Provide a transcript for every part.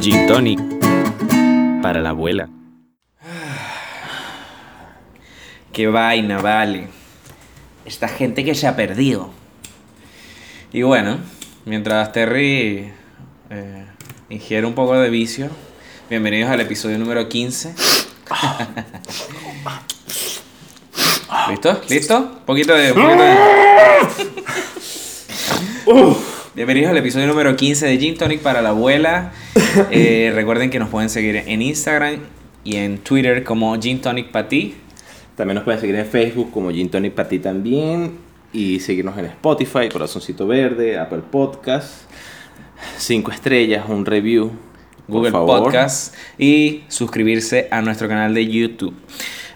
Gin Tonic para la abuela. Qué vaina, vale. Esta gente que se ha perdido. Y bueno, mientras Terry eh, ingiere un poco de vicio, bienvenidos al episodio número 15. ¿Listo? ¿Listo? Un poquito de... Un poquito de... Bienvenidos al episodio número 15 de Gin Tonic para la abuela. Eh, recuerden que nos pueden seguir en Instagram y en Twitter como Gin Tonic Pati. También nos pueden seguir en Facebook como Gin Tonic para ti también. Y seguirnos en Spotify, Corazoncito Verde, Apple Podcast. Cinco estrellas, un review. Google. Podcast y suscribirse a nuestro canal de YouTube.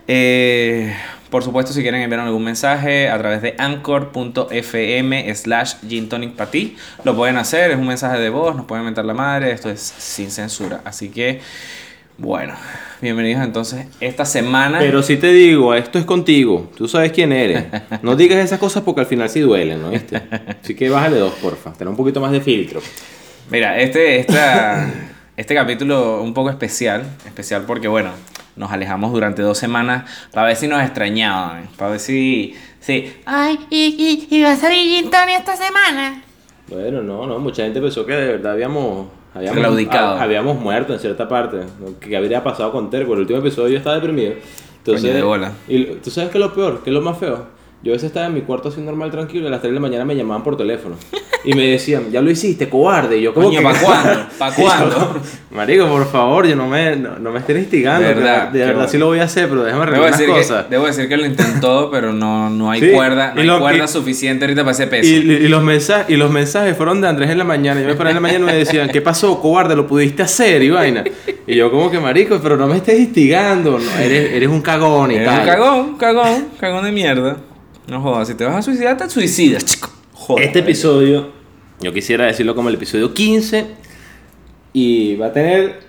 Eh, por supuesto, si quieren enviar algún mensaje a través de anchor.fm slash gintonicpati, lo pueden hacer, es un mensaje de voz, nos pueden mentar la madre, esto es sin censura. Así que, bueno, bienvenidos entonces esta semana. Pero si te digo, esto es contigo. Tú sabes quién eres. No digas esas cosas porque al final sí duelen, ¿no? ¿Viste? Así que bájale dos, porfa. Tener un poquito más de filtro. Mira, este, esta, este capítulo un poco especial, especial porque, bueno, nos alejamos durante dos semanas para ver si nos extrañaban, para ver si... si Ay, y, y, y va a salir Gin Tonic esta semana. Bueno, no, no. Mucha gente pensó que de verdad habíamos... Habíamos, Claudicado. ha- habíamos muerto en cierta parte. Que habría pasado con Terry. Por el último episodio yo estaba deprimido. Entonces, Coño de bola. Y tú sabes qué es lo peor, qué es lo más feo. Yo a veces estaba en mi cuarto así normal, tranquilo, y a las 3 de la mañana me llamaban por teléfono. Y me decían, ya lo hiciste, cobarde. Y yo, como que- ¿pa' cuándo? ¿Pa' Y yo, cuándo? Marico, por favor, yo no me, no, no me estén instigando. Verdad, de verdad bueno. sí lo voy a hacer, pero déjame arreglar unas cosas. que, debo decir que lo intentó, pero no, no hay Sí, cuerda, no hay lo- cuerda y- suficiente ahorita para ese peso. Y, y los mensajes, y los mensajes fueron de Andrés en la mañana. Yo me paré en la mañana y me decían, ¿qué pasó, cobarde? ¿Lo pudiste hacer? Y vaina. Y yo como que, marico, pero no me estés instigando. No, eres, eres un cagón y Eres tal. un cagón, cagón, cagón de mierda. No jodas, si te vas a suicidar, te suicidas, chico. Joder. Este episodio, yo quisiera decirlo como el episodio 15. Y va a tener...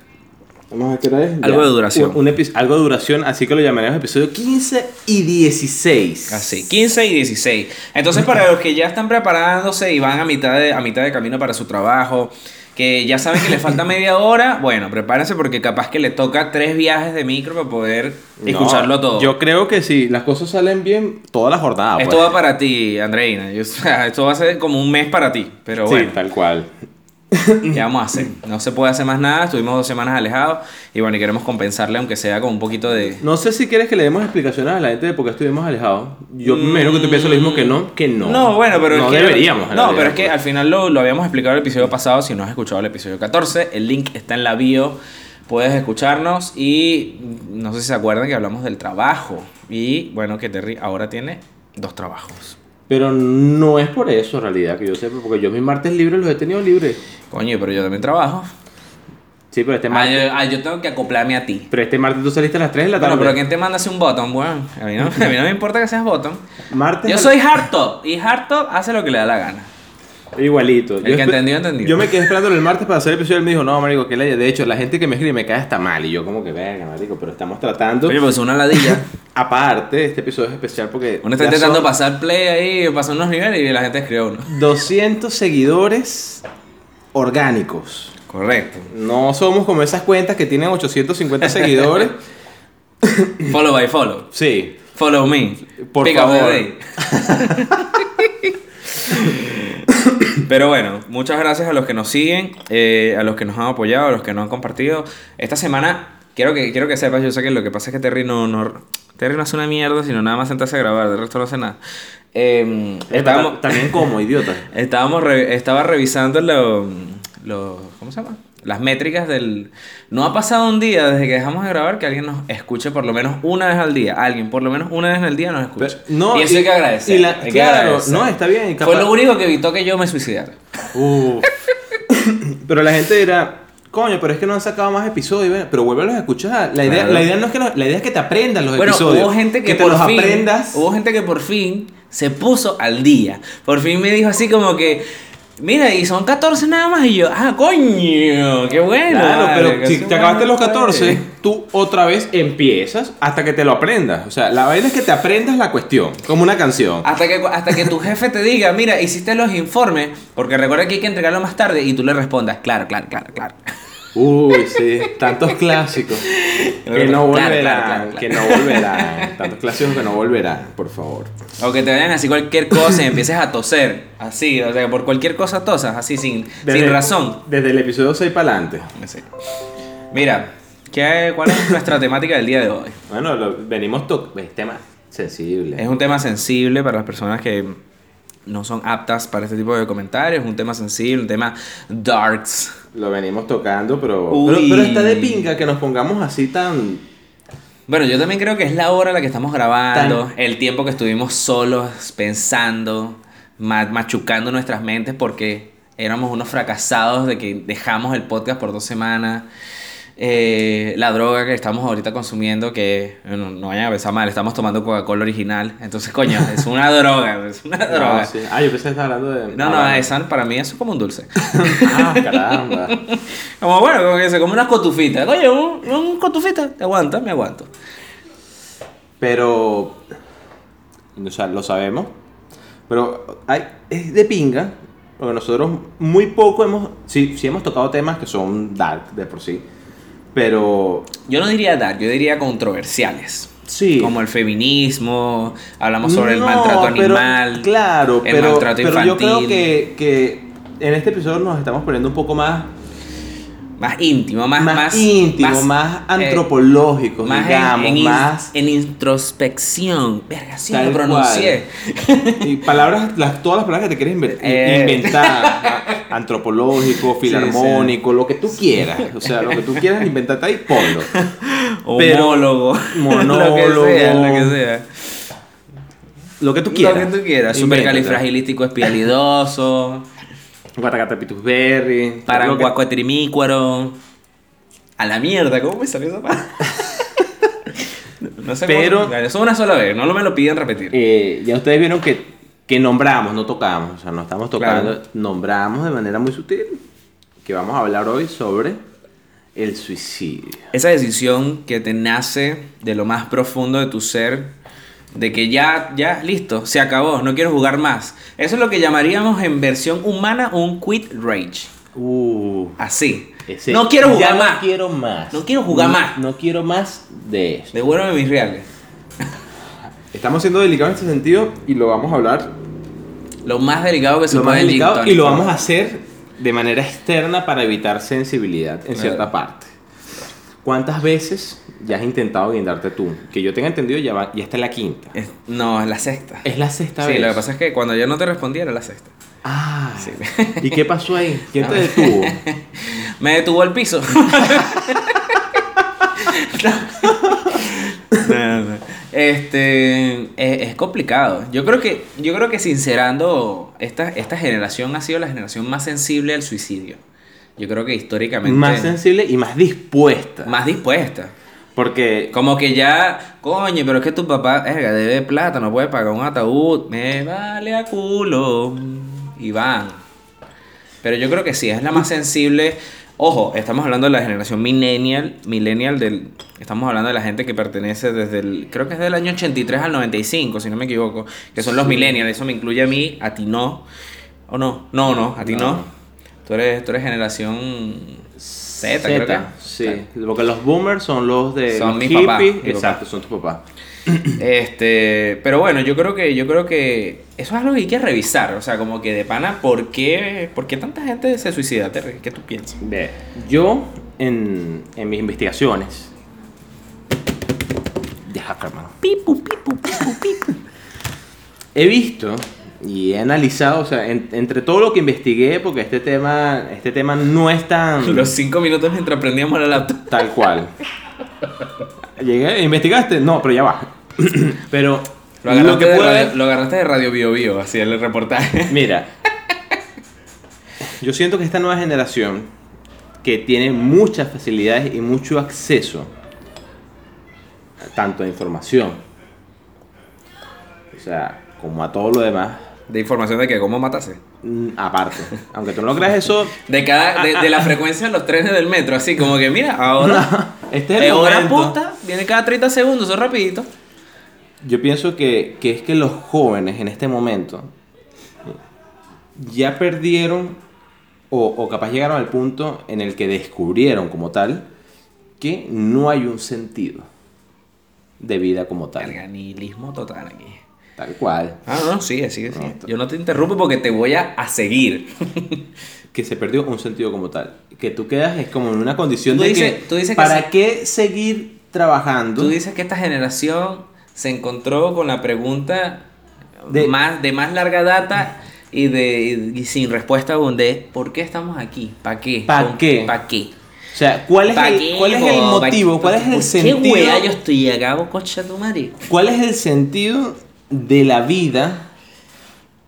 Vamos a ver qué hora es. Algo de duración. Un, un epi- algo de duración, así que lo llamaremos episodio 15 y 16. Así, 15 y 16. Entonces, para los que ya están preparándose y van a mitad de, a mitad de camino para su trabajo, que ya saben que les falta media hora, bueno, prepárense porque capaz que le toca tres viajes de micro para poder No, escucharlo todo. Yo creo que si las cosas salen bien, toda la jornada. esto pues. va para ti, Andreina. Yo- esto va a ser como un mes para ti. Pero Sí, tal cual. ¿qué vamos a hacer? No se puede hacer más nada. Estuvimos dos semanas alejados y bueno, y queremos compensarle, aunque sea con un poquito de. No sé si quieres que le demos explicaciones a la gente de por qué estuvimos alejados. Yo primero que tú piensas lo mismo que no, que no. No, bueno, pero no es que- deberíamos. No, pero es que al final lo, lo habíamos explicado en el episodio pasado. Si no has escuchado el episodio 14, el link está en la bio. Puedes escucharnos y no sé si se acuerdan que hablamos del trabajo. Y bueno, que Terry ahora tiene dos trabajos. Pero no es por eso en realidad que yo sepa, porque yo mis martes libres los he tenido libres. Coño, pero yo también trabajo. Sí, pero este Ah, martes. yo, ah, yo tengo que acoplarme a ti. Pero este martes tú saliste a las 3 de la tarde. Bueno, pero ¿quién te manda hacer un bottom, weón? A mí no, a mí no me importa que seas bottom. Martes Yo soy hardtop y hardtop hace lo que le da la gana. Igualito. El Yo que entendió, entendió. Yo me quedé esperando el martes para hacer el episodio y él me dijo, no, marico, que la... De hecho, la gente que me escribe me cae hasta mal. Y yo como que, verga, marico, pero estamos tratando... Oye, pues una ladilla. Aparte, este episodio es especial porque... Uno está intentando son pasar play ahí, pasar unos niveles y la gente escribe uno. 200 seguidores orgánicos. Correcto. No somos como esas cuentas que tienen 850 seguidores. Follow by follow. Sí. Follow me. Por Pick up the favor. day. Pero bueno, muchas gracias a los que nos siguen, eh, a los que nos han apoyado, a los que nos han compartido. Esta semana, quiero que, quiero que sepas, yo sé que lo que pasa es que Terry no, no, Terry no hace una mierda, sino nada más sentarse a grabar, de resto no hace nada. Eh, estábamos, También como, idiota. Estábamos re- estaba revisando lo, lo- ¿cómo se llama? Las métricas del... No ha pasado un día desde que dejamos de grabar que alguien nos escuche por lo menos una vez al día. Alguien por lo menos una vez al día nos escuche. Pero- no, y eso y- hay que agradecer. y la- hay que claro, agradecer. no, está bien, y Fue capaz- lo único que evitó que yo me suicidara. Uf. pero la gente dirá, coño, pero es que no han sacado más episodios. Pero vuélvelos a escuchar. La idea, Claro. la idea no es que los- la idea es que te aprendas los Bueno, episodios. hubo gente que, te por los fin, aprendas. Hubo gente que por fin se puso al día. Por fin me dijo así como que... Mira, y son 14 nada más. Y yo, ah, coño, qué bueno. Claro, pero si te acabaste los 14, pues. tú otra vez empiezas hasta que te lo aprendas. O sea, la vaina es que te aprendas la cuestión, como una canción. Hasta que, hasta que tu jefe te diga, mira, hiciste los informes, porque recuerda que hay que entregarlo más tarde y tú le respondas, claro, claro, claro, claro. Uy, sí, tantos clásicos que no volverán, claro, claro, claro. que no volverán, tantos clásicos que no volverán, por favor. O que te vayan así cualquier cosa y empieces a toser. Así, o sea, por cualquier cosa tosas, así, sin, sin razón. Desde el episodio 6 para adelante. Mira, ¿qué, ¿cuál es nuestra temática del día de hoy? Bueno, lo- venimos tocando, es tema sensible. Es un tema sensible para las personas que no son aptas para este tipo de comentarios. Un tema sensible, un tema darks. Lo venimos tocando, pero, pero, pero está de pinga que nos pongamos así tan... Bueno, yo también creo que es la hora en la que estamos grabando, Tan- el tiempo que estuvimos solos, pensando, ma- machucando nuestras mentes porque éramos unos fracasados de que dejamos el podcast por dos semanas. Eh, la droga que estamos ahorita consumiendo, que bueno, no vayan a pensar mal, estamos tomando Coca-Cola original. Entonces, coño, es una droga, es una droga. No, sí. Ah, yo pensé que estaba hablando de... No, no, esa para mí eso es como un dulce. Ah, caramba. Como bueno, como que se come unas cotufitas. Oye, un, un cotufita, te aguanta, me aguanto. Pero, o sea, lo sabemos. Pero hay, es de pinga, porque nosotros muy poco hemos, sí, sí hemos tocado temas que son dark de por sí, pero Yo no diría dark, yo diría controversiales. sí. Como el feminismo, hablamos sobre el maltrato pero- animal. claro, el pero, maltrato pero yo creo infantil. que, que en este episodio nos estamos poniendo un poco más, Más íntimo, más, más, más íntimo, más, eh, antropológico, más en- digamos, en, más... en introspección. Verga, sí lo pronuncié. Y palabras, las, todas las palabras que te quieres inver- Eh. inventar, antropológico, filarmónico, lo que tú quieras, o sea, lo que tú quieras inventarte ahí, ponlo. Homólogo. monólogo. lo que sea, lo que sea. Lo que tú quieras. Lo que tú quieras. Supercalifragilístico espialidoso. Guatacatapitusberry. Paranguacuatrimícuaro. A la mierda, ¿cómo me salió esa palabra? No sé Pero- cómo. Eso una sola vez, no lo me lo piden repetir. Eh, ya ustedes vieron que, que nombramos, no tocamos, o sea, no estamos tocando, Claro. nombramos de manera muy sutil que vamos a hablar hoy sobre el suicidio. Esa decisión que te nace de lo más profundo de tu ser, de que ya, ya, listo, se acabó, no quiero jugar más. Eso es lo que llamaríamos en versión humana un quit rage. Uh, Así. ese- no quiero ya jugar no más. quiero más. No quiero jugar No- más. No quiero más de eso. Devuélveme mis reales. Estamos siendo delicados en este sentido y lo vamos a hablar Lo más delicado que se lo más puede en delicado y lo vamos a hacer de manera externa para evitar sensibilidad en cierta parte. ¿Cuántas veces ya has intentado guindarte tú? Que yo tenga entendido ya, va, ya está en la quinta. Es- no, es la sexta. Es la sexta sí, vez. lo que pasa es que cuando yo no te respondí era la sexta. Ah, Sí. ¿y qué pasó ahí? ¿Quién te detuvo? Me detuvo el piso. No, no. Este es, es complicado. Yo creo que, yo creo que sincerando, esta, esta generación ha sido la generación más sensible al suicidio. Yo creo que históricamente más sensible y más dispuesta. más dispuesta. Porque Como que ya, coño, pero es que tu papá, verga, debe plata, no puede pagar un ataúd, me vale a culo. Y van. Pero yo creo que sí, es la más sensible. Ojo, estamos hablando de la generación millennial, millennial del... Estamos hablando de la gente que pertenece desde el... Creo que es del año 83 al 95, si no me equivoco. Que son los millennials, eso me incluye a mí, a ti no. ¿O no? No, no, a ti no. No. Tú eres, tú eres generación Z, creo que. Sí, porque los boomers son los de Son los mi hippies. papá, mi Exacto, son tus papás. Este, pero bueno, yo creo que yo creo que eso es algo que hay que revisar, o sea, como que de pana, ¿por qué, por qué tanta gente se suicida? Terry? ¿Qué tú piensas? Ve, yo en, en mis investigaciones. Deja, hermano. Pipu, pipu, pipu, pipu. He visto y he analizado, o sea, en- entre todo lo que investigué, porque este tema, este tema no es tan Los cinco minutos mientras prendíamos la laptop. tal cual. Llegué, ¿investigaste? No, pero ya va. pero Lo agarraste, lo que de radio, lo agarraste de Radio Bio Bio, así el reportaje. Mira, yo siento que esta nueva generación que tiene muchas facilidades y mucho acceso tanto a información, o sea, como a todo lo demás, De información de que cómo matase. mm, aparte, aunque tú no lo creas eso, De cada, de, de la frecuencia de los trenes del metro, así como que mira, ahora este es es el hora punta, viene cada 30 segundos, eso es rapidito. Yo pienso que, que es que los jóvenes en este momento ya perdieron o, o capaz llegaron al punto en el que descubrieron como tal que no hay un sentido de vida como tal. Verga, nihilismo total aquí. Tal cual. Ah, no, sigue, sigue, sigue. No, Yo no te interrumpo porque te voy a, a seguir. Que se perdió un sentido como tal. Que tú quedas es como en una condición Tú de dices- que, tú dices que ¿para qué seguir trabajando? Tú dices que esta generación se encontró con la pregunta De- más, de más larga data y, de, y sin respuesta aún de ¿por qué estamos aquí? ¿Para qué? ¿Pa' ¿Con- qué? ¿Pa' qué? O sea, ¿cuál es, ¿Pa' el, qué, cuál es el motivo? qué? ¿Cuál es ¿Por el qué sentido? wea yo estoy acá, coche de tu madre? ¿Cuál es el sentido de la vida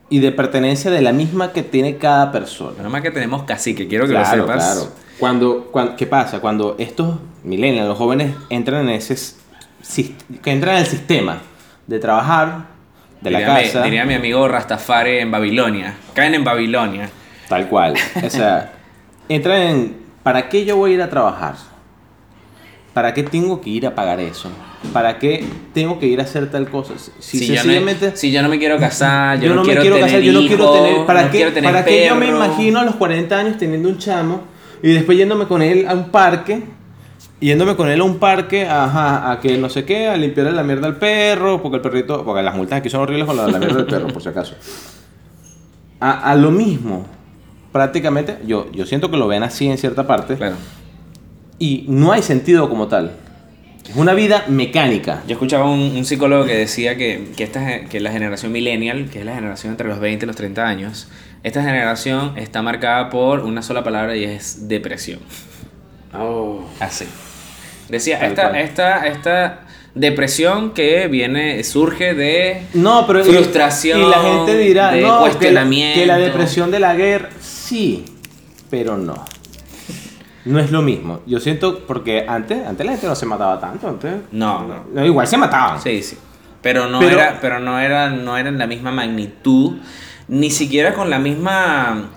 y de pertenencia de la misma que tiene cada persona? Nada más que tenemos cacique, quiero que claro, lo sepas. claro. Cuando, cuan- ¿Qué pasa? Cuando estos millennials, los jóvenes, entran en ese que entran en el sistema de trabajar, de la mi- casa, diría mi amigo Rastafari en Babilonia. Caen en Babilonia. tal cual. O sea, entran en ¿para qué yo voy a ir a trabajar? ¿Para qué tengo que ir a pagar eso? ¿Para qué tengo que ir a hacer tal cosa? Si, Si, yo sencillamente... no, si no me quiero casar, yo, yo no, quiero me quiero tener casar, yo no quiero hijos, tener. ¿Para no qué, quiero tener para qué yo me imagino a los 40 años teniendo un chamo y después yéndome con él a un parque? Yéndome con él a un parque, ajá, a que no sé qué, a limpiarle la mierda al perro, porque el perrito, porque las multas aquí son horribles con la, la mierda del perro, por si acaso. A, a lo mismo, prácticamente, yo, yo siento que lo ven así en cierta parte, Claro. Y no hay sentido como tal. Es una vida mecánica. Yo escuchaba un, un psicólogo que decía que, que, esta, que la generación millennial, que es la generación entre los 20 y los 30 años, esta generación está marcada por una sola palabra y es depresión. Así. Decía, Tal esta, cual. esta, esta depresión que viene, surge de... No, pero y- Frustración, Y la gente dirá, de no, que la depresión de la guerra, sí, pero no. No es lo mismo. Yo siento, porque antes, antes la gente no se mataba tanto, antes. No, no. igual se mataban. Sí, sí. Pero no Pero- era, pero no era, no era en la misma magnitud, ni siquiera con la misma,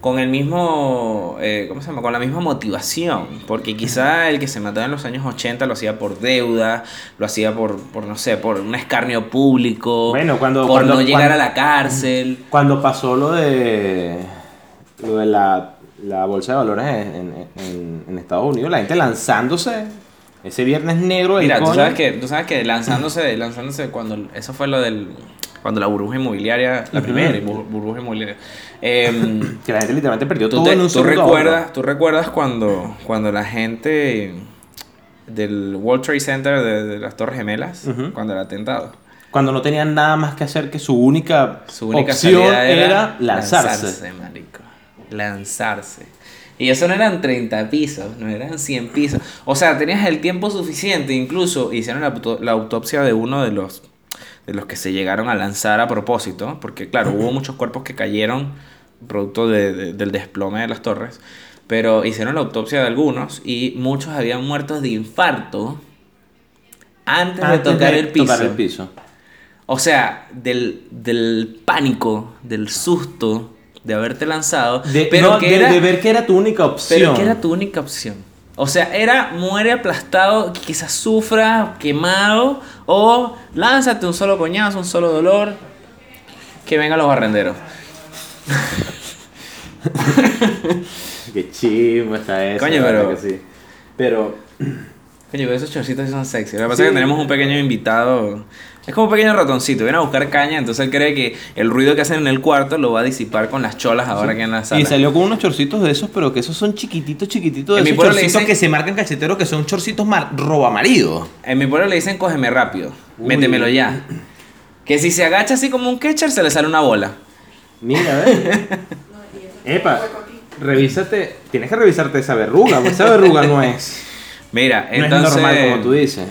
con el mismo, eh, ¿cómo se llama? Con la misma motivación, porque quizá el que se mataba en los años 80 lo hacía por deuda, lo hacía por, por no sé, por un escarnio público, Bueno, cuando- por cuando- no llegar cuando- a la cárcel. Cuando pasó lo de lo de la, la bolsa de valores en, en- en- Estados Unidos, la gente lanzándose ese viernes negro del Mira, tú sabes que, tú sabes que lanzándose, lanzándose cuando, eso fue lo del, cuando la burbuja inmobiliaria, la primera bur- burbuja inmobiliaria. em, que la gente literalmente perdió ¿Tú, todo te- en un tú recuerdas, ¿Tú recuerdas cuando, cuando la gente del World Trade Center de, de las Torres Gemelas, Ujú. cuando el atentado, cuando no tenían nada más que hacer que su única, su única opción era, era, lanzarse. marico. Lanzarse. Y eso no eran 30 pisos, no eran 100 pisos. O sea, tenías el tiempo suficiente, incluso hicieron la, la autopsia de uno de los, de los que se llegaron a lanzar a propósito, porque claro, hubo muchos cuerpos que cayeron producto de- de- del desplome de las torres, pero hicieron la autopsia de algunos y muchos habían muerto de infarto antes, Antes de tocar de el piso. tocar el piso. O sea, del, del pánico, del susto de haberte lanzado, De, pero no, que de- era, de ver que era tu única opción. pero que era tu única opción. O sea, era muere aplastado, quizás sufra, quemado, o lánzate un solo coñazo, un solo dolor, que vengan los barrenderos. Qué chimo está eso. Coño, pero- sí. Pero, Coño, pero esos chorcitos son sexy. Lo que pasa es que tenemos un pequeño invitado. Es como un pequeño ratoncito. Viene a buscar caña, entonces él cree que el ruido que hacen en el cuarto lo va a disipar con las cholas ahora que en la sala. y salió con unos chorcitos de esos, pero que esos son chiquititos, chiquititos. De En mi esos pueblo le chorcitos dicen- que se marcan cacheteros, que son chorcitos mar roba marido. En mi pueblo le dicen cógeme rápido, Uy. métemelo ya. Que si se agacha así como un catcher se le sale una bola. Mira, a ver. Epa, revísate. Tienes que revisarte esa verruga, porque esa verruga no es. Mira, No entonces. es normal como tú dices.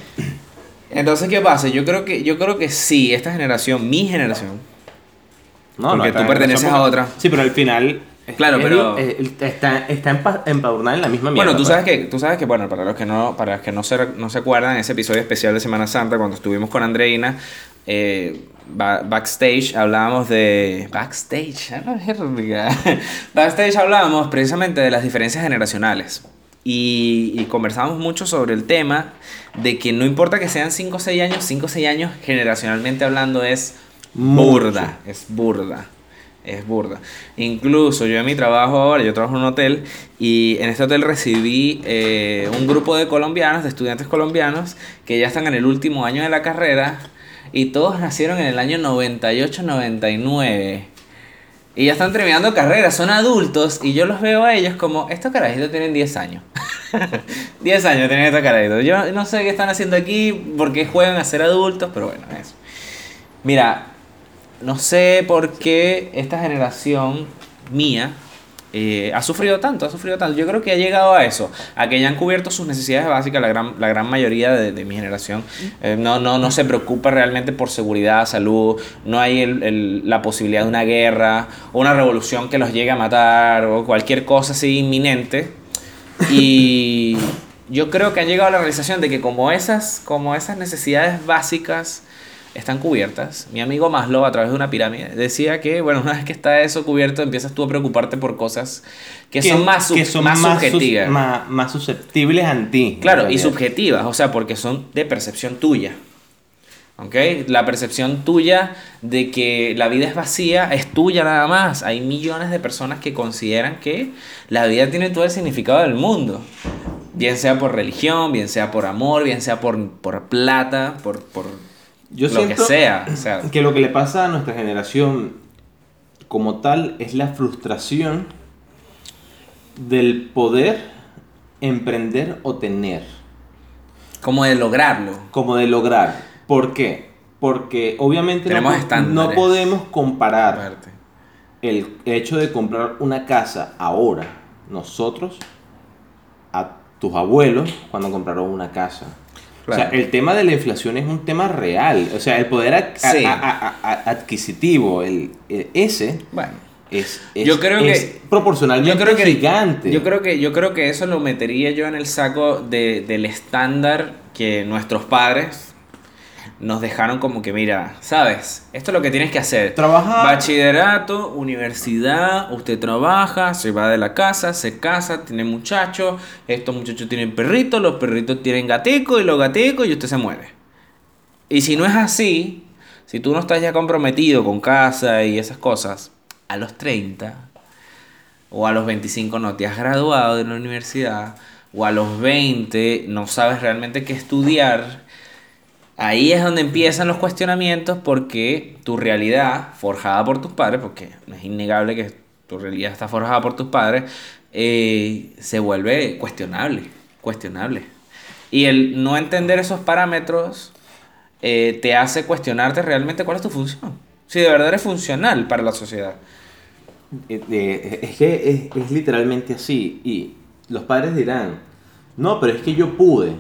Entonces, ¿qué pasa? Yo creo que, yo creo que sí, esta generación, mi generación. No, Porque tú perteneces a otra. Sí, pero al final. Claro, es- pero- está, está empa- empadronada en la misma mierda. Bueno, tú pues. sabes que, tú sabes que, bueno, para los que no, para los que no se, no se acuerdan, ese episodio especial de Semana Santa, cuando estuvimos con Andreina, eh, ba- backstage hablábamos de. Backstage, a la verga. Backstage hablábamos precisamente de las diferencias generacionales. Y, y conversamos mucho sobre el tema de que no importa que sean 5 o 6 años, 5 o 6 años generacionalmente hablando es Mucho. burda, es burda. Es burda. Incluso yo en mi trabajo ahora, yo trabajo en un hotel y en este hotel recibí eh, un grupo de colombianos, de estudiantes colombianos, que ya están en el último año de la carrera y todos nacieron en el año 98-99. Y ya están terminando carrera, son adultos y yo los veo a ellos como, estos carajitos tienen 10 años. 10 años tienen estos carajitos. Yo no sé qué están haciendo aquí, porque juegan a ser adultos, pero bueno, eso. Mira, no sé por qué esta generación mía eh, ha sufrido tanto, ha sufrido tanto. Yo creo que ha llegado a eso, a que ya han cubierto sus necesidades básicas la gran, la gran mayoría de, de mi generación. Eh, no, no, no se preocupa realmente por seguridad, salud, no hay el- el- la posibilidad de una guerra o una revolución que los llegue a matar o cualquier cosa así inminente. Y yo creo que han llegado a la realización de que como esas, como esas necesidades básicas están cubiertas, mi amigo Maslow a través de una pirámide decía que, bueno, una vez que está eso cubierto, empiezas tú a preocuparte por cosas que, son más, sub- que son más, sus- subjetivas. más, más susceptibles a ti. Claro, y subjetivas, o sea, porque son de percepción tuya. ¿Ok? La percepción tuya de que la vida es vacía es tuya nada más. Hay millones de personas que consideran que la vida tiene todo el significado del mundo. Bien sea por religión, bien sea por amor, bien sea por, por plata, por, por Yo lo que siento sea. O sea, que lo que le pasa a nuestra generación como tal es la frustración del poder emprender o tener, como de lograrlo. como de lograr. ¿Por qué? Porque obviamente no, Tenemos podemos comparar el hecho de comprar una casa ahora, nosotros, a tus abuelos cuando compraron una casa. O sea, el tema de la inflación es un tema real. O sea, el poder Sí. adquisitivo, el, el- ese, Bueno. es, es- Yo creo es que- proporcionalmente yo creo que gigante. Yo creo que yo creo que eso lo metería yo en el saco de, del estándar que nuestros padres nos dejaron como que mira, sabes, esto es lo que tienes que hacer. Trabajar. Bachillerato, universidad, usted trabaja, se va de la casa, se casa, tiene muchachos, estos muchachos tienen perritos, los perritos tienen gaticos y los gaticos y usted se muere. Y si no es así, si tú no estás ya comprometido con casa y esas cosas, a los 30 o a los 25 no te has graduado de la universidad, o a los 20 no sabes realmente qué estudiar, ahí es donde empiezan los cuestionamientos porque tu realidad, forjada por tus padres, porque es innegable que tu realidad está forjada por tus padres, eh, se vuelve cuestionable, cuestionable. Y el no entender esos parámetros eh, te hace cuestionarte realmente cuál es tu función. Si de verdad eres funcional para la sociedad. Eh, eh, es que es, es literalmente así. Y los padres dirán, no, pero es que yo pude.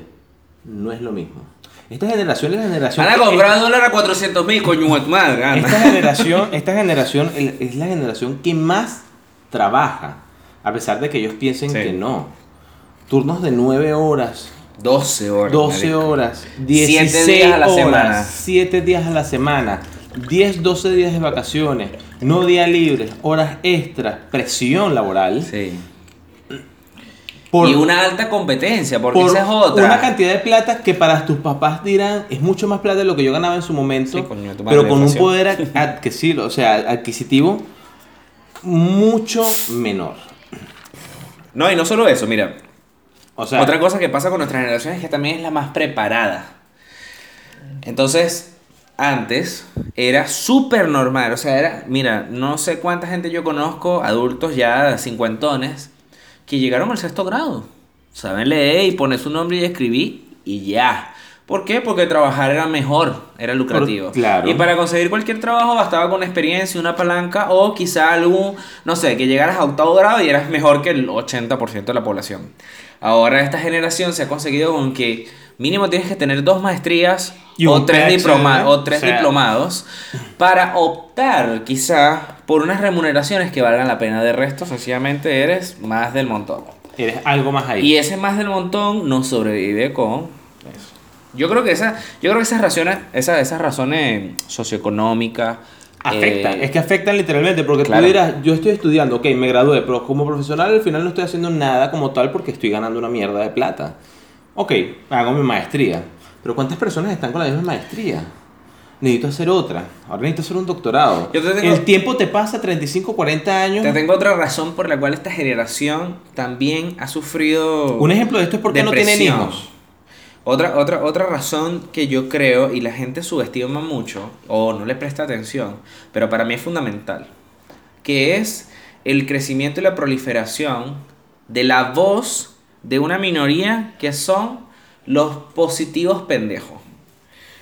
No es lo mismo. Esta generación es la generación... Van a comprar dólar a 400 mil, coño de tu madre. anda. Esta generación, esta generación es la generación que más trabaja, a pesar de que ellos piensen Sí. que no. Turnos de 9 horas, 12 horas. 12 marico. horas, Siete 16 días a la horas, semana. 7 días a la semana, 10, 12 días de vacaciones, no día libre, horas extras, presión laboral. Sí. Por- y una alta competencia, porque por esa es otra. una cantidad de plata que para tus papás dirán es mucho más plata de lo que yo ganaba en su momento, Sí, coño, pero con un poder ad- adquisitivo, o sea, adquisitivo mucho menor. No, y no solo eso, mira. O sea, Otra cosa que pasa con nuestra generación es que también es la más preparada. Entonces, antes era súper normal. O sea, era, mira, no sé cuánta gente yo conozco, adultos ya cincuentones, que llegaron al sexto grado. Saben leer y poner su nombre y escribir y ya. ¿Por qué? Porque trabajar era mejor, era lucrativo. claro. Y para conseguir cualquier trabajo bastaba con experiencia, una palanca o quizá algún, no sé, que llegaras a octavo grado y eras mejor que el 80% de la población. Ahora esta generación se ha conseguido con que mínimo tienes que tener dos maestrías Y o tres, PhD, diploma- o tres o sea- diplomados para optar quizá por unas remuneraciones que valgan la pena. De resto, sencillamente eres más del montón. eres algo más ahí. Y ese más del montón no sobrevive con eso. Yo creo que esa, yo creo que esas razones, esas, esas razones socioeconómicas Afectan, eh, es que afectan literalmente, porque claro. tú dirás, yo estoy estudiando, ok, me gradué, pero como profesional al final no estoy haciendo nada como tal porque estoy ganando una mierda de plata. Ok, hago mi maestría, pero ¿cuántas personas están con la misma maestría? necesito hacer otra. Ahora necesito hacer un doctorado. Yo te tengo- El tiempo te pasa 35, 40 años. Te tengo otra razón por la cual esta generación también ha sufrido. Un ejemplo de esto es porque no tienen hijos. Otra, otra, otra razón que yo creo y la gente subestima mucho o no le presta atención, pero para mí es fundamental, que es el crecimiento y la proliferación de la voz de una minoría que son los positivos pendejos.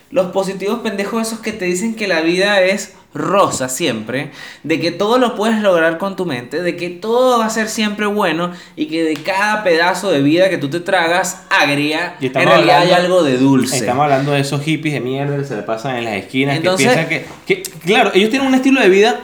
Los positivos pendejos esos que te dicen que la vida es rosa siempre, de que todo lo puedes lograr con tu mente, de que todo va a ser siempre bueno y que de cada pedazo de vida que tú te tragas agria, en realidad hay algo de dulce. Estamos hablando de esos hippies de mierda que se le pasan en las esquinas, Entonces- que piensan que, que- Claro, ellos tienen un estilo de vida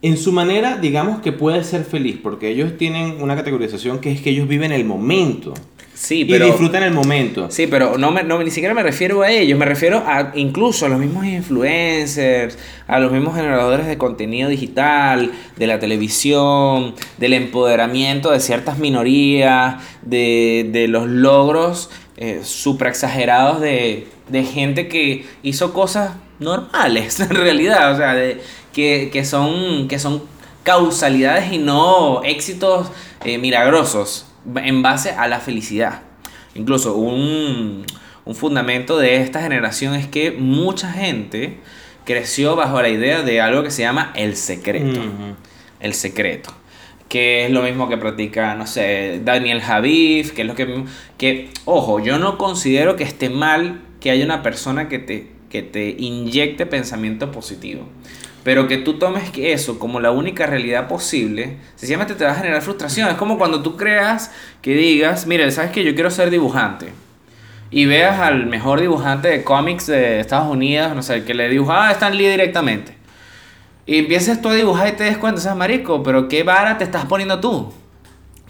en su manera, digamos que puede ser feliz, porque ellos tienen una categorización que es que ellos viven el momento Sí, y pero disfrutan el momento. Sí, pero no, me, no ni siquiera me refiero a ellos, me refiero a incluso a los mismos influencers, a los mismos generadores de contenido digital, de la televisión, del empoderamiento de ciertas minorías, de, de los logros eh, super exagerados de, de gente que hizo cosas normales en realidad, o sea, de, que, que, son, que son causalidades y no éxitos eh, milagrosos en base a la felicidad. Incluso un, un fundamento de esta generación es que mucha gente creció bajo la idea de algo que se llama el secreto. El secreto. Que es lo mismo que practica, no sé, Daniel Javif, que es lo que... que Ojo, yo no considero que esté mal que haya una persona que te, que te inyecte pensamiento positivo. Pero que tú tomes eso como la única realidad posible, sencillamente te va a generar frustración. Es como cuando tú creas que digas, mire, ¿sabes que Yo quiero ser dibujante. Y veas al mejor dibujante de cómics de Estados Unidos, no sé, que le dibujaba a Stan Lee directamente. Y empiezas tú a dibujar y te des cuenta, sea, marico, pero qué vara te estás poniendo tú.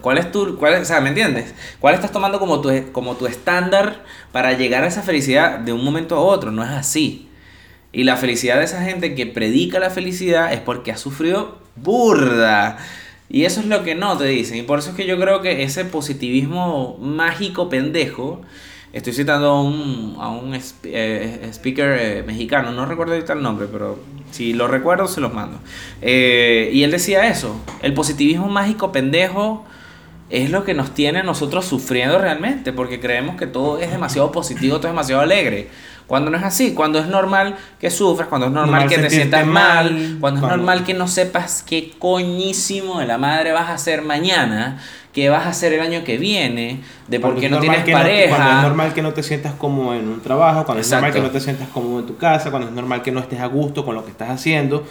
¿Cuál es tu, cuál o sea, ¿me entiendes? ¿Cuál estás tomando como tu, como tu estándar para llegar a esa felicidad de un momento a otro? No es así. Y la felicidad de esa gente que predica la felicidad es porque ha sufrido burda. Y eso es lo que no te dicen. Y por eso es que yo creo que ese positivismo mágico pendejo, estoy citando a un, a un eh, speaker eh, mexicano, no recuerdo ahorita el nombre, pero si lo recuerdo se los mando. Eh, y él decía eso, el positivismo mágico pendejo es lo que nos tiene a nosotros sufriendo realmente, porque creemos que todo es demasiado positivo, todo es demasiado alegre. Cuando no es así, cuando es normal que sufras, cuando es normal Normal que te sientas mal, mal, cuando es normal que no sepas qué coñísimo de la madre vas a hacer mañana, qué vas a hacer el año que viene, de por qué no tienes que cuando es pareja. normal que no te sientas cómodo en un trabajo, cuando es normal que no te sientas cómodo en tu casa, cuando es normal que no estés a gusto con lo que estás haciendo.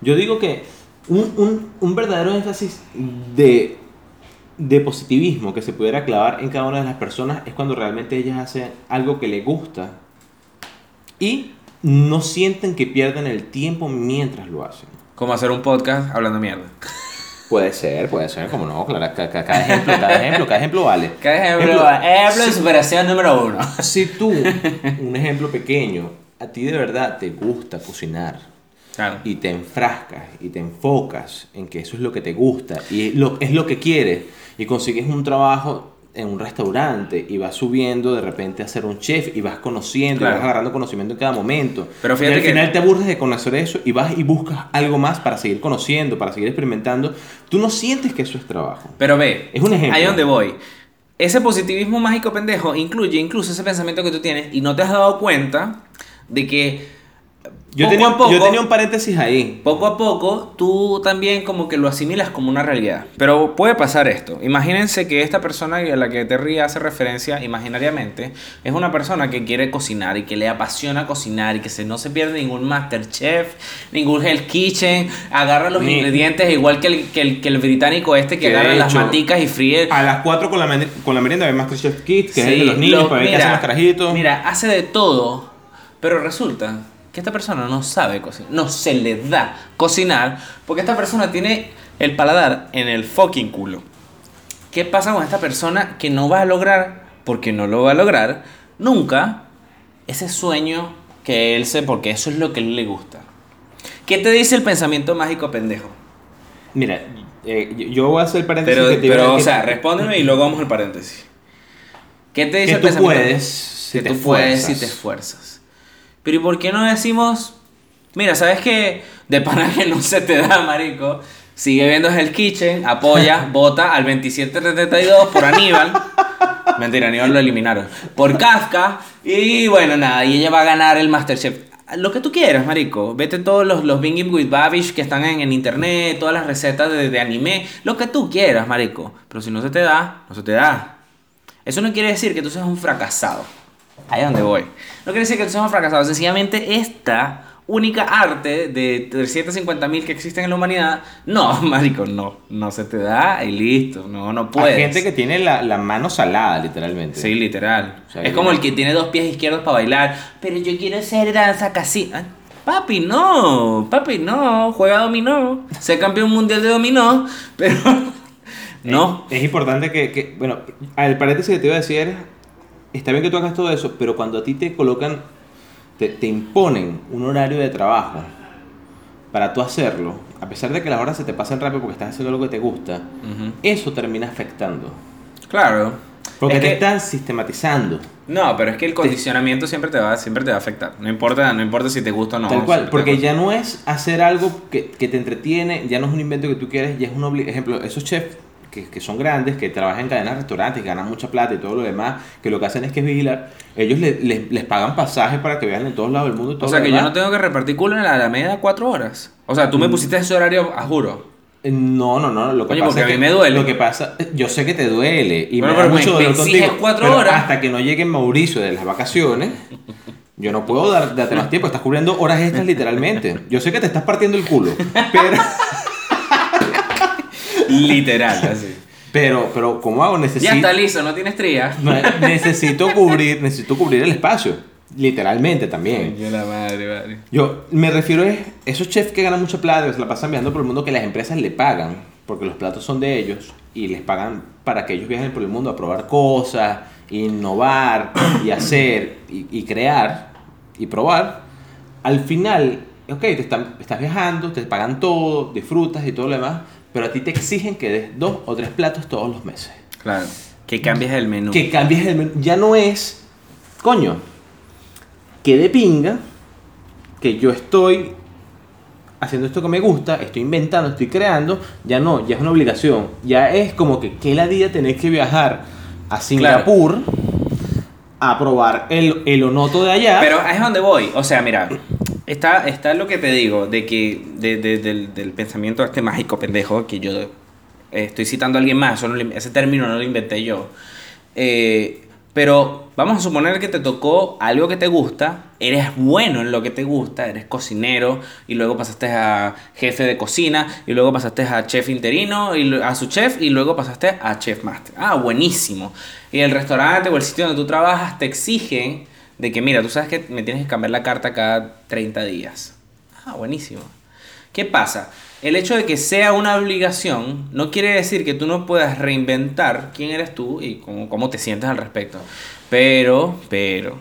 Yo digo que un, un- un verdadero énfasis de, de positivismo que se pudiera clavar en cada una de las personas es cuando realmente ellas hacen algo que les gusta y no sienten que pierden el tiempo mientras lo hacen. Como hacer un podcast hablando mierda. Puede ser, puede ser, como no, claro, ca- ca- cada, ejemplo, cada ejemplo, cada ejemplo vale. ¿Qué ejemplo? Ejemplo, Ejemplo de superación número uno. Si tú, un ejemplo pequeño, a ti de verdad te gusta cocinar Claro. y te enfrascas y te enfocas en que eso es lo que te gusta y es lo, es lo que quieres y consigues un trabajo en un restaurante y vas subiendo de repente a ser un chef y vas conociendo Claro. y vas agarrando conocimiento en cada momento. Pero y fíjate al que- final te aburres de conocer eso y vas y buscas algo más para seguir conociendo, para seguir experimentando. Tú no sientes que eso es trabajo. Pero ve, Es un ejemplo. ahí donde voy. Ese positivismo mágico pendejo incluye incluso ese pensamiento que tú tienes y no te has dado cuenta de que Yo tenía, a poco, yo tenía un paréntesis ahí. poco a poco tú también como que lo asimilas como una realidad. Pero puede pasar esto. Imagínense que esta persona a la que Terry hace referencia imaginariamente es una persona que quiere cocinar y que le apasiona cocinar y que se, no se pierde ningún Masterchef, ningún Hell Kitchen, agarra los Ni- ingredientes igual que el, que el, que el británico este que Que agarra las hecho, maticas y fríe. A las 4 con la, con la merienda de Masterchef Kids, que es Sí, de los niños, lo- para ver qué hacen los carajitos. Mira, hace de todo, pero resulta que esta persona no sabe cocinar, no se le da cocinar, porque esta persona tiene el paladar en el fucking culo. ¿Qué pasa con esta persona que no va a lograr, porque no lo va a lograr, nunca ese sueño que él se, porque eso es lo que a él le gusta? ¿Qué te dice el pensamiento mágico pendejo? Mira, eh, yo- voy a hacer paréntesis Pero, que te pero o sea, respóndeme y luego vamos al paréntesis. ¿Qué te dice que el tú pensamiento? puedes si te tú puedes si te esfuerzas. Pero ¿y por qué no decimos, mira, ¿sabes qué? De pana que no se te da, marico. Sigue viendo el Kitchen, apoya, vota al 2732 por Aníbal. Mentira, Aníbal lo eliminaron. Por Kafka. Y bueno, nada, y ella va a ganar el Masterchef. Lo que tú quieras, marico. Vete todos los, los Binging with Babish que están en, en internet, todas las recetas de, de anime. Lo que tú quieras, marico. Pero si no se te da, no se te da. Eso no quiere decir que tú seas un fracasado. Ahí es donde voy. No quiere decir que tú seas un fracasado. Sencillamente esta única arte de 350.000 que existen en la humanidad, no, marico, no. No se te da y listo. No, no puedes. Hay gente que tiene la, la mano salada, literalmente. Sí, literal. O sea, es como el que tiene dos pies izquierdos para bailar. Pero yo quiero ser danza casi. Ay, Papi, no. Papi, no. Juega dominó. Sé campeón mundial de dominó. Pero. no. Es, es importante que, que- bueno, el paréntesis que te iba a decir está bien que tú hagas todo eso, pero cuando a ti te colocan, te, te imponen un horario de trabajo para tú hacerlo, a pesar de que las horas se te pasen rápido porque estás haciendo algo que te gusta, Ujú. eso termina afectando. Claro. Porque Es te que- están sistematizando. No, pero es que el condicionamiento siempre te va, siempre te va a afectar. No importa, no importa si te gusta o no. Tal cual, te porque ya no es hacer algo que, que te entretiene, ya no es un invento que tú quieres, ya es un obli- ejemplo, esos chefs que, que son grandes, que trabajan en cadenas de restaurantes, que ganan mucha plata y todo lo demás, que lo que hacen es que es vigilar, ellos le- le- les pagan pasajes para que vean en todos lados del mundo. y todo O sea que yo no tengo que repartir culo en la Alameda cuatro horas. O sea, tú me pusiste ese horario, a juro. Eh, No, no, no, lo que Coño, pasa porque es a mí me duele. Lo que pasa, yo sé que te duele y Bueno, me da mucho me dolor contigo. cuatro pero horas. Hasta que no llegue Mauricio de las vacaciones, yo no puedo dar, darte más tiempo. Estás cubriendo horas extras literalmente. Yo sé que te estás partiendo el culo, pero, Literal, así. pero, pero ¿cómo hago? Necesito, Ya está listo, no tienes tría. no, necesito cubrir, necesito cubrir el espacio, literalmente también. Coño, la madre, madre. Yo me refiero a esos chefs que ganan mucha plata, que se la pasan viajando por el mundo, que las empresas le pagan, porque los platos son de ellos, y les pagan para que ellos viajen por el mundo a probar cosas, innovar, y hacer, y, y crear, y probar. Al final, ok, te están, estás viajando, te pagan todo, disfrutas y todo lo demás, pero a ti te exigen que des dos o tres platos todos los meses. Claro. Que cambies el menú. Que cambies el menú. Ya no es, coño, que de pinga, que yo estoy haciendo esto que me gusta, estoy inventando, estoy creando, ya no, ya es una obligación. Ya es como que, que la día tenés que viajar a Singapur a probar el, el onoto de allá. Pero es donde voy. O sea, mira, está, está lo que te digo, de que de- de- del, del pensamiento este mágico pendejo, que yo eh, estoy citando a alguien más, eso no lo- ese término no lo inventé yo. Eh, pero vamos a suponer que te tocó algo que te gusta, eres bueno en lo que te gusta, eres cocinero y luego pasaste a jefe de cocina y luego pasaste a chef interino y a su chef y luego pasaste a chef master. Ah, buenísimo. Y el restaurante o el sitio donde tú trabajas te exigen de que mira, tú sabes que me tienes que cambiar la carta cada 30 días. Ah, buenísimo. ¿Qué pasa? El hecho de que sea una obligación no quiere decir que tú no puedas reinventar quién eres tú y cómo, te sientes al respecto. Pero, pero,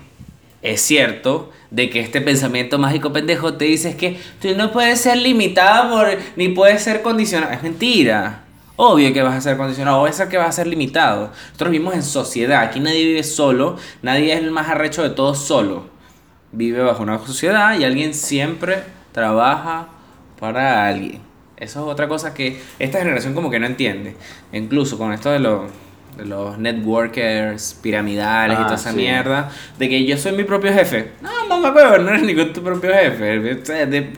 es cierto de que este pensamiento mágico pendejo te dice que tú no puedes ser limitado por, ni puedes ser condicionado. Es mentira. Obvio que vas a ser condicionado, obvio que vas a ser limitado. Nosotros vivimos en sociedad, aquí nadie vive solo, nadie es el más arrecho de todos solo. Vive bajo una sociedad y alguien siempre trabaja para alguien. Eso es otra cosa que esta generación como que no entiende. Incluso con esto de los, de los networkers piramidales y Ah, toda esa sí. mierda, de que yo soy mi propio jefe. No, mamá, huevo, no eres ningún tu propio jefe.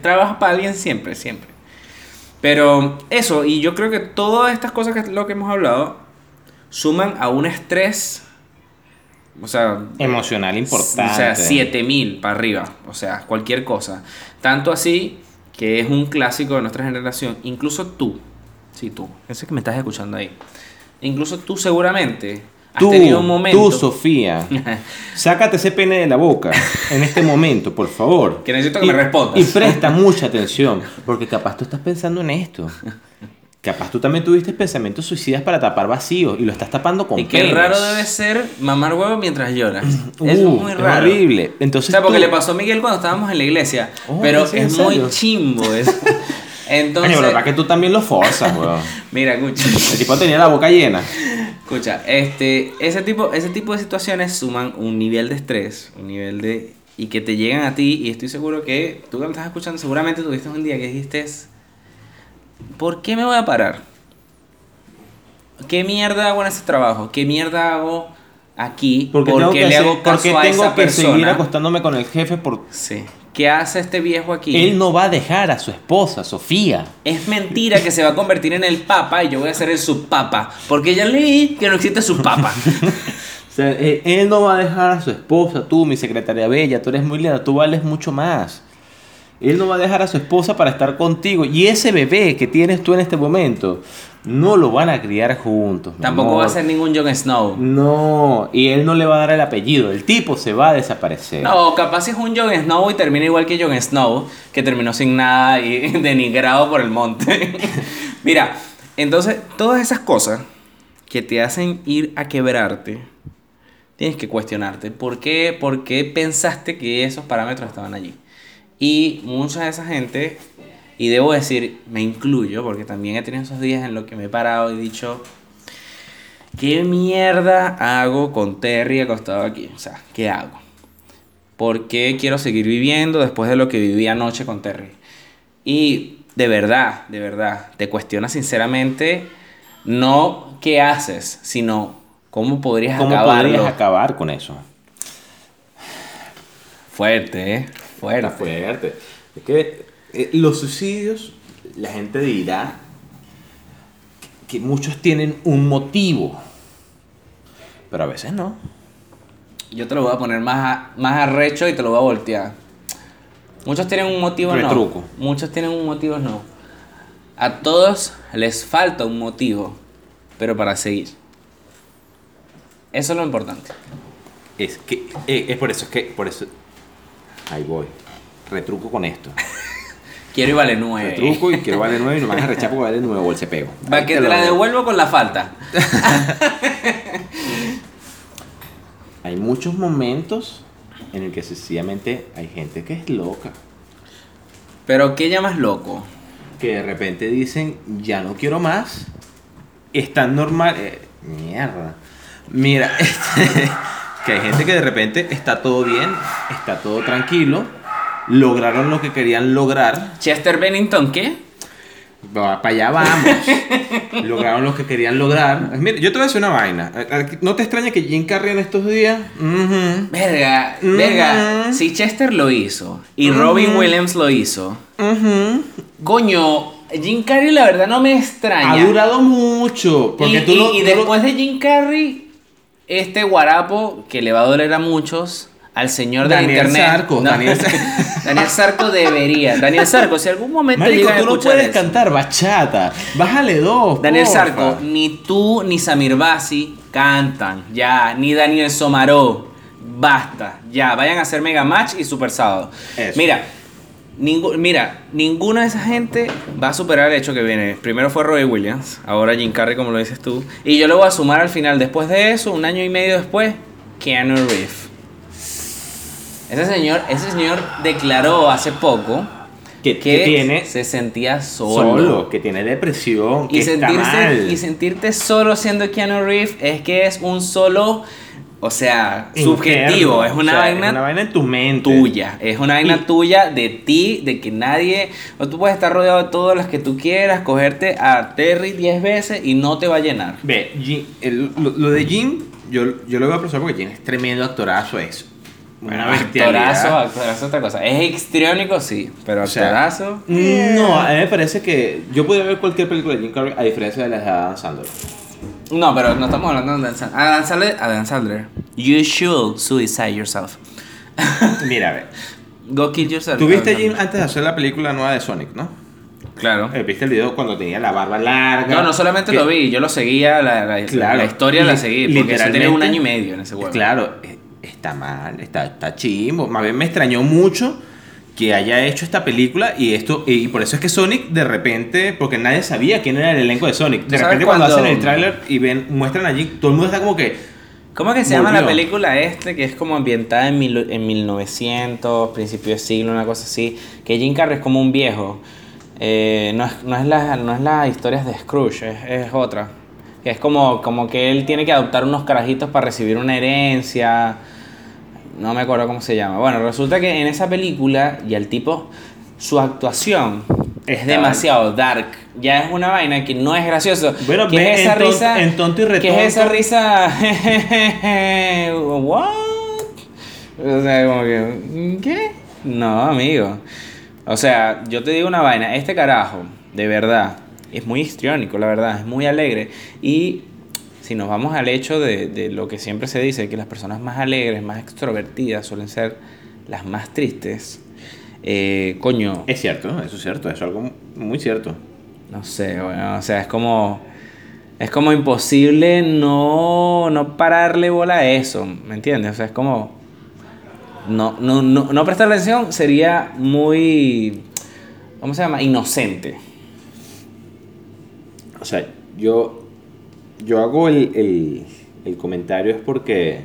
Trabajas para alguien siempre, siempre. Pero eso, y yo creo que todas estas cosas que lo que hemos hablado suman a un estrés. O sea, Emocional importante. o sea, 7000 para arriba. O sea, cualquier cosa. Tanto así que es un clásico de nuestra generación. Incluso tú. Sí, tú. Ese que me estás escuchando ahí. Incluso tú seguramente has Tú, tenido un momento. tú, Sofía, sácate ese pene de la boca en este momento, por favor. Que necesito que Y- me respondas. Y presta mucha atención, porque capaz tú estás pensando en esto. Capaz tú también tuviste pensamientos suicidas para tapar vacíos y lo estás tapando con y qué penes. raro debe ser mamar huevo mientras lloras. Uh, es muy es raro. horrible. Entonces o sea, porque tú- le pasó a Miguel cuando estábamos en la iglesia. Oh, pero ¿sí, en es muy chimbo eso. Entonces, pero para que tú también lo forzas, weón. mira, escucha. El tipo tenía la boca llena. Escucha, este, ese tipo, ese tipo de situaciones suman un nivel de estrés, un nivel de y que te llegan a ti, y estoy seguro que tú que me estás escuchando, seguramente tuviste un día que dijiste, ¿por qué me voy a parar? ¿Qué mierda hago en ese trabajo? ¿Qué mierda hago aquí? Porque ¿Por tengo qué que, le hacer- hago caso porque a tengo esa que seguir persona? acostándome con el jefe por... Sí. ¿Qué hace este viejo aquí? Él no va a dejar a su esposa, Sofía. Es mentira que se va a convertir en el papa y yo voy a ser el subpapa. Porque ya leí que no existe subpapa. O sea, él, él no va a dejar a su esposa, tú, mi secretaria bella, tú eres muy linda, tú vales mucho más. Él no va a dejar a su esposa para estar contigo. Y ese bebé que tienes tú en este momento, no lo van a criar juntos. Tampoco amor. va a ser ningún Jon Snow. No, y él no le va a dar el apellido. El tipo se va a desaparecer. No, capaz es un Jon Snow y termina igual que Jon Snow, que terminó sin nada y denigrado por el monte. Mira, entonces todas esas cosas que te hacen ir a quebrarte, tienes que cuestionarte. ¿Por qué, por qué pensaste que esos parámetros estaban allí? Y mucha de esa gente, y debo decir, me incluyo, porque también he tenido esos días en los que me he parado y dicho, ¿qué mierda hago con Terry acostado aquí? O sea, ¿qué hago? ¿Por qué quiero seguir viviendo después de lo que viví anoche con Terry? Y de verdad, de verdad, te cuestionas sinceramente no qué haces, sino cómo podrías ¿Cómo acabarlo. podrías acabar con eso? Fuerte, ¿eh? Fuerte. Está fuerte. Es que eh, los suicidios, la gente dirá que muchos tienen un motivo, pero a veces no. Yo te lo voy a poner más, a- más arrecho y te lo voy a voltear. Muchos tienen un motivo, Retruco. no. Muchos tienen un motivo, no. A todos les falta un motivo, pero para seguir. Eso es lo importante. Es que eh, es por eso, es que por eso. Ahí voy. Retruco con esto. Quiero y vale nueve. Retruco y quiero vale 9 y no me vas a rechazar porque vale 9 bolse pego. Para que te la devuelvo con la falta. Hay muchos momentos en el que sencillamente hay gente que es loca. Pero ¿qué llamas loco? que de repente dicen, ya no quiero más, es tan normal. eh, mierda. Mira, este, que hay gente que de repente está todo bien, está todo tranquilo, lograron lo que querían lograr, Chester Bennington, ¿qué? para allá vamos, lograron lo que querían lograr. Mira, yo te voy a decir una vaina, ¿no te extraña que Jim Carrey en estos días? Verga, verga. Si Chester lo hizo y Robin Williams lo hizo, coño, Jim Carrey la verdad no me extraña. Ha durado mucho, porque y, tú y- lo- y tú lo- después de Jim Carrey, este guarapo que le va a doler a muchos, al señor Daniel internet. Sarco, Daniel- Daniel Sarco debería. Daniel Sarco, si algún momento Marico, a tú no puedes eso. cantar bachata. Bájale dos. Daniel porfa. Sarco, ni tú ni Samir Basi cantan, ya, ni Daniel Somaró. Basta, ya, vayan a hacer Mega Match y Super Sábado. Eso. Mira, ningú- mira, ninguna de esa gente va a superar el hecho que viene. Primero fue Robbie Williams, ahora Jim Carrey, como lo dices tú. Y yo lo voy a sumar al final, después de eso, un año y medio después, Keanu Reeves. Ese señor, ese señor declaró hace poco Que, que tiene se sentía solo. que tiene depresión, que y está sentirse, mal. y sentirte solo siendo Keanu Reeves es que es un solo, o sea, Interno, subjetivo, es una o sea, vaina es una vaina en tu mente. tuya, es una vaina Y- tuya de ti, de que nadie, o tú puedes estar rodeado de todas las que tú quieras, cogerte a Terry 10 veces y no te va a llenar. Ve, Jim- el- lo, lo de Jim, yo, yo lo voy a apreciar porque Jim es tremendo actorazo, es una actorazo, actorazo es otra cosa. Es histriónico, sí, pero O sea, actorazo. No, a mí me parece que yo podría ver cualquier película de Jim Carrey a diferencia de las de Adam Sandler. No, pero no estamos hablando de Dan Sandler. Adam Sandler, Adam Sandler. You should suicide yourself. Mira, a ver. Go kill yourself. Tú viste a Adam Jim antes de hacer la película nueva de Sonic, ¿no? Claro. Eh, ¿Viste el video cuando tenía la barba larga? No, no solamente Que- lo vi, yo lo seguía, la, la, Claro. la historia la seguí, porque eso tiene un año y medio en ese juego. Claro, eh, está mal, está, está chimbo. Más bien me extrañó mucho que haya hecho esta película y esto y por eso es que Sonic de repente, porque nadie sabía quién era el elenco de Sonic. De ¿Tú sabes repente cuando, cuando- hacen el tráiler y ven muestran allí, todo el mundo está como que ¿Cómo es que se llama la película este, que es como ambientada en, mil, en 1900, principio de siglo, una cosa así? Que Jim Carrey es como un viejo. Eh, no, es, no, es la, no es la historias de Scrooge, es, es otra. Que es como, como que él tiene que adoptar unos carajitos para recibir una herencia. No me acuerdo cómo se llama. Bueno, resulta que en esa película y el tipo, su actuación es demasiado dark. Ya es una vaina que no es gracioso. Bueno, que es esa en risa. en tonto y Que es esa risa. ¿What? O sea, como que. ¿Qué? No, amigo. O sea, yo te digo una vaina. Este carajo, de verdad, es muy histriónico, la verdad. Es muy alegre. Y si nos vamos al hecho de, de lo que siempre se dice, que las personas más alegres, más extrovertidas suelen ser las más tristes. Eh, coño, Es cierto, eso es cierto, es algo muy cierto. no sé, bueno, o sea, es como. Es como imposible no, no pararle bola a eso, ¿me entiendes? O sea, es como. No, no, no, no prestar atención sería muy. ¿Cómo se llama? Inocente. O sea, yo, yo hago el, el, el comentario es porque,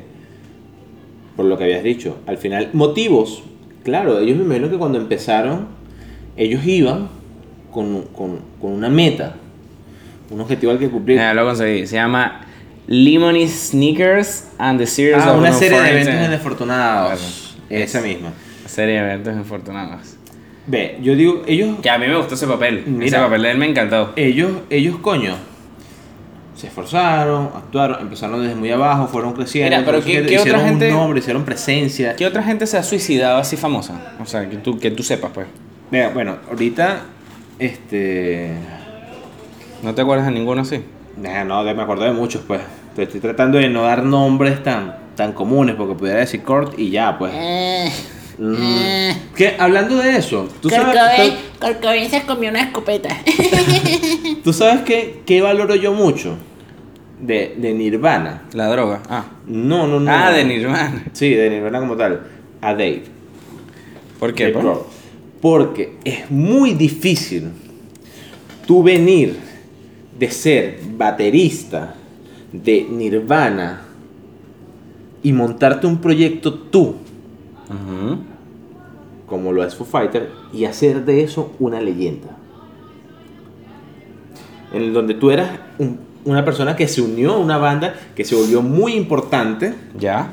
por lo que habías dicho, al final, motivos, claro, ellos me imagino que cuando empezaron, ellos iban con, con, con una meta, un objetivo al que cumplir. Ya lo conseguí. Se llama Lemony Sneakers and the Series Ah, of una serie de eventos desafortunados. Esa misma. Serie de eventos infortunados. Ve, yo digo, ellos, Que a mí me gustó ese papel. Mira. ese papel de él me encantó. ellos, ellos, coño, se esforzaron, actuaron, empezaron desde muy abajo, fueron creciendo. Mira, pero ¿qué- qué otra hicieron gente- un nombre, hicieron presencia. ¿Qué otra gente se ha suicidado así famosa? O sea, que tú, que tú sepas, pues. Vea, bueno, ahorita, este... ¿No te acuerdas de ninguno así? nah, no, me acuerdo de muchos, pues. Pero Estoy tratando de no dar nombres tan, tan comunes, porque pudiera decir Kurt y ya, pues. Eh, Mm. Que, hablando de eso, ¿tú sabes, Cobain se comió una escopeta. tú sabes qué, qué valoro yo mucho de, de Nirvana? La droga. Ah. No, no, no. Ah, de Nirvana. Sí, de Nirvana como tal. A Dave. ¿Por qué? Dave pues? Porque es muy difícil tú venir de ser baterista de Nirvana y montarte un proyecto tú, Ujú. Como lo es Foo Fighter, y hacer de eso una leyenda. En donde tú eras un- una persona que se unió a una banda que se volvió muy importante Ya.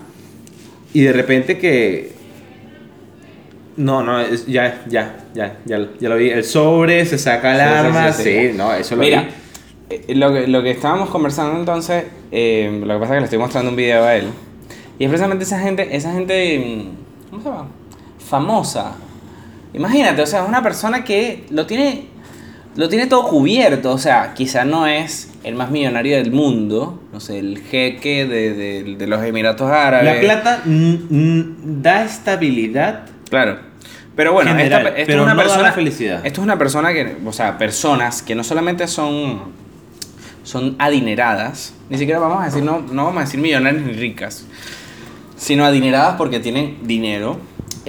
y de repente que no no es- ya ya ya ya, ya lo vi el sobre se saca el Sí, sí, arma sí, sí, sí. no eso lo Mira, vi eh, lo que, lo que estábamos conversando entonces, eh, lo que pasa es que le estoy mostrando un video a él. Y es precisamente esa gente, esa gente, mm, ¿cómo se llama? Famosa. Imagínate, o sea, es una persona que lo tiene, lo tiene todo cubierto. O sea, quizá no es el más millonario del mundo, no sé, el jeque de, de- de los Emiratos Árabes. la plata da estabilidad Claro. Pero bueno, esta, General, esta pero es una no da persona. la felicidad. Esto es una persona que. O sea, personas que no solamente son. Son adineradas. Ni siquiera vamos a decir. No, no vamos a decir millonarias ni ricas. Sino adineradas porque tienen dinero.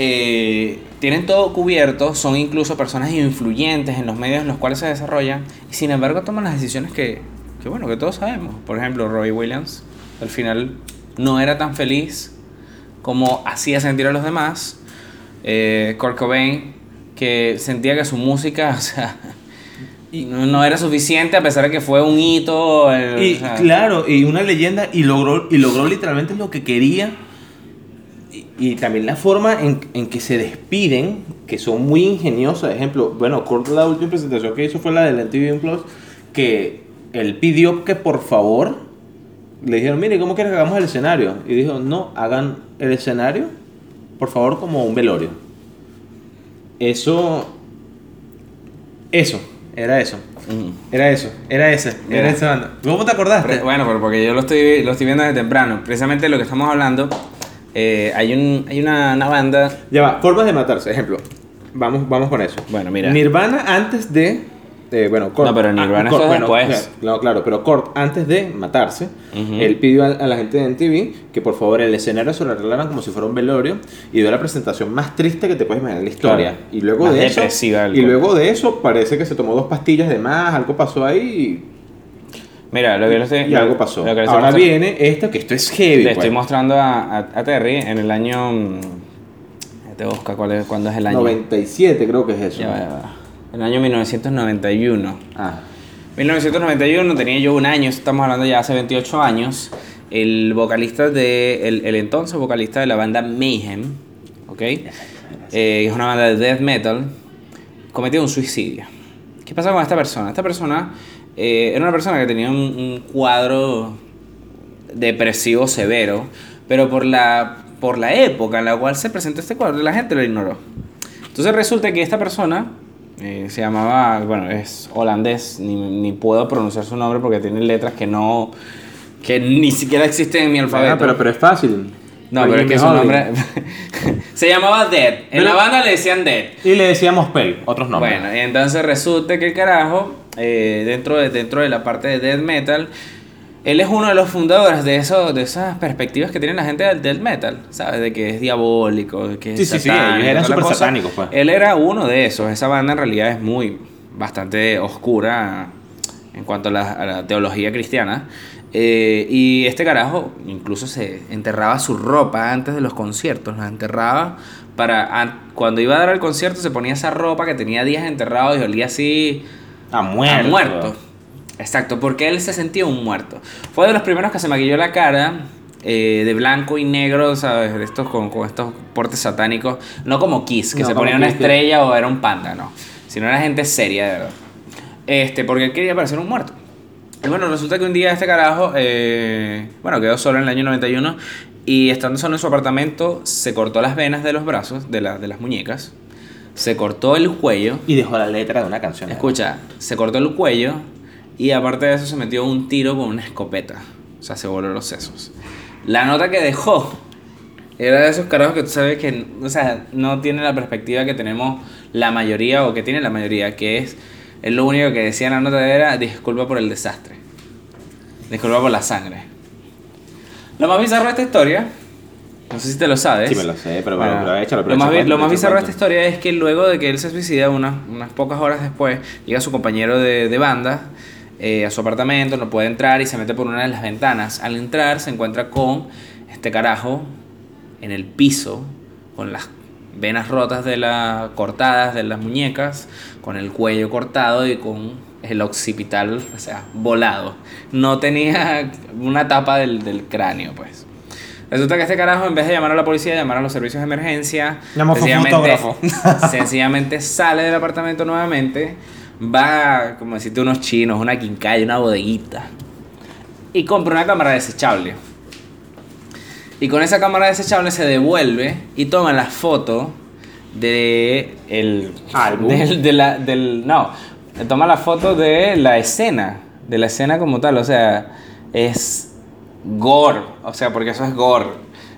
Eh, tienen todo cubierto. Son incluso personas influyentes en los medios en los cuales se desarrollan. Y sin embargo toman las decisiones que. Que bueno, que todos sabemos. Por ejemplo, Robbie Williams. Al final no era tan feliz como hacía sentir a los demás. Eh, Kurt Cobain, que sentía que su música, o sea, no, no era suficiente a pesar de que fue un hito. eh, y o sea, claro y una leyenda y logró y logró literalmente lo que quería y, también la forma en, en que se despiden que son muy ingeniosas ejemplo bueno Kurt la última presentación que hizo fue la del MTV Plus que él pidió que por favor le dijeron mire cómo quieres que hagamos el escenario y dijo no hagan el escenario por favor como un velorio eso eso era eso mm. era eso, era ese, Mira. era esa banda. ¿Cómo te acordaste? Pre- Bueno, pero porque yo lo estoy, lo estoy viendo desde temprano. Precisamente lo que estamos hablando, eh, hay, un, hay una, una banda. Ya va, formas de matarse, ejemplo. Vamos, vamos con eso. Bueno, mira. Nirvana antes de. eh, bueno, Kurt, No, pero Nirvana Kurt, eso es bueno, después. claro, No, claro, pero Kurt, antes de matarse, Ujú. él pidió a, a la gente de MTV que por favor el escenario se lo arreglaran como si fuera un velorio y dio la presentación más triste que te puedes imaginar en la historia. Claro. Y luego Más de eso. depresiva del Y luego de eso parece que se tomó dos pastillas de más, algo pasó ahí Mira, lo que le estoy, y algo pasó. lo que Ahora mostrando- viene esto, que esto es heavy. Le pues. estoy mostrando a, a, a Terry en el año. mm, Te busca cuál es, cuándo es el año. 97 creo que es eso. Ya va, ya va. El año 1991. Ah. 1991 tenía yo un año, estamos hablando ya hace 28 años. el vocalista de. El, el entonces vocalista de la banda Mayhem, ¿ok? Eh, es una banda de death metal, cometió un suicidio. ¿Qué pasa con esta persona? Esta persona eh, era una persona que tenía un, un cuadro depresivo severo, pero por la, por la época en la cual se presentó este cuadro, la gente lo ignoró. Entonces resulta que esta persona eh, se llamaba, bueno, es holandés, ni, ni puedo pronunciar su nombre porque tiene letras que no, que ni siquiera existen en mi alfabeto. Ah, pero, pero es fácil. no, pero es que su nombre se llamaba Dead. En Pero- la banda le decían Dead. Y le decíamos Pay, otros nombres. Bueno, y entonces resulta que el carajo, eh, dentro, de, dentro de la parte de death metal, él es uno de los fundadores de, eso, de esas perspectivas que tiene la gente del death metal, ¿sabes? De que es diabólico, de que es Sí, sí, sí, satánico, ellos eran súper satánicos, pues. Él era uno de esos. Esa banda en realidad es muy, bastante oscura en cuanto a la, a la teología cristiana. Eh, y este carajo incluso se enterraba su ropa antes de los conciertos, la enterraba para an- cuando iba a dar el concierto se ponía esa ropa que tenía días enterrado y olía así A muerto. a muerto. Exacto, porque él se sentía un muerto. Fue de los primeros que se maquilló la cara eh, de blanco y negro, ¿sabes? Estos con, con estos portes satánicos. No como Kiss, que No se ponía una que- estrella o era un panda, no. Sino era gente seria, de verdad. Este, porque él quería parecer un muerto. Y bueno, resulta que un día este carajo, eh, bueno, quedó solo en el año 91 y estando solo en su apartamento se cortó las venas de los brazos, de, la- de las muñecas, se cortó el cuello Y dejó la letra de una canción. Escucha, se cortó el cuello y aparte de eso se metió un tiro con una escopeta. O sea, se voló los sesos. La nota que dejó era de esos carajos que tú sabes que, o sea, no tiene la perspectiva que tenemos la mayoría o que tiene la mayoría, que es, es lo único que decía en la nota era disculpa por el desastre. Disculpa por la sangre. Lo más bizarro de esta historia, no sé si te lo sabes. Sí, me lo sé, pero Bueno, bueno, pero échalo, pero lo, más, échalo, bi- lo más bizarro de esta historia es que luego de que él se suicida, unas, unas pocas horas después, llega su compañero de, de banda eh, a su apartamento, no puede entrar y se mete por una de las ventanas. Al entrar se encuentra con este carajo en el piso, con las venas rotas de la, cortadas de las muñecas, con el cuello cortado y con el occipital, o sea, volado. No tenía una tapa del, del cráneo, pues. Resulta que este carajo, en vez de llamar a la policía, llamar a los servicios de emergencia, Llamó sencillamente, fotógrafo. sencillamente sale del apartamento nuevamente, va, como decirte, unos chinos, una quincalla, una bodeguita, y compra una cámara desechable. Y con esa cámara desechable se devuelve y toma la foto de el Álbum. del, de la, del no toma la foto de la escena de la escena como tal o sea es gore o sea porque eso es gore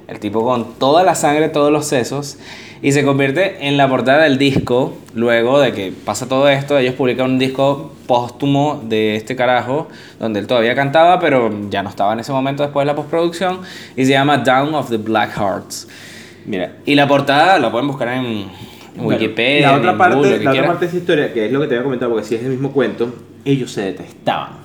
el tipo con toda la sangre todos los sesos y se convierte en la portada del disco luego de que pasa todo esto ellos publican un disco póstumo de este carajo donde él todavía cantaba pero ya no estaba en ese momento después de la postproducción y se llama Down of the Black Hearts Mira, y la portada la pueden buscar en, Bueno, Wikipedia, La otra en parte, Google, lo que la otra quieran. parte de esa historia, que es lo que te voy a comentar, porque si es el mismo cuento, ellos se detestaban.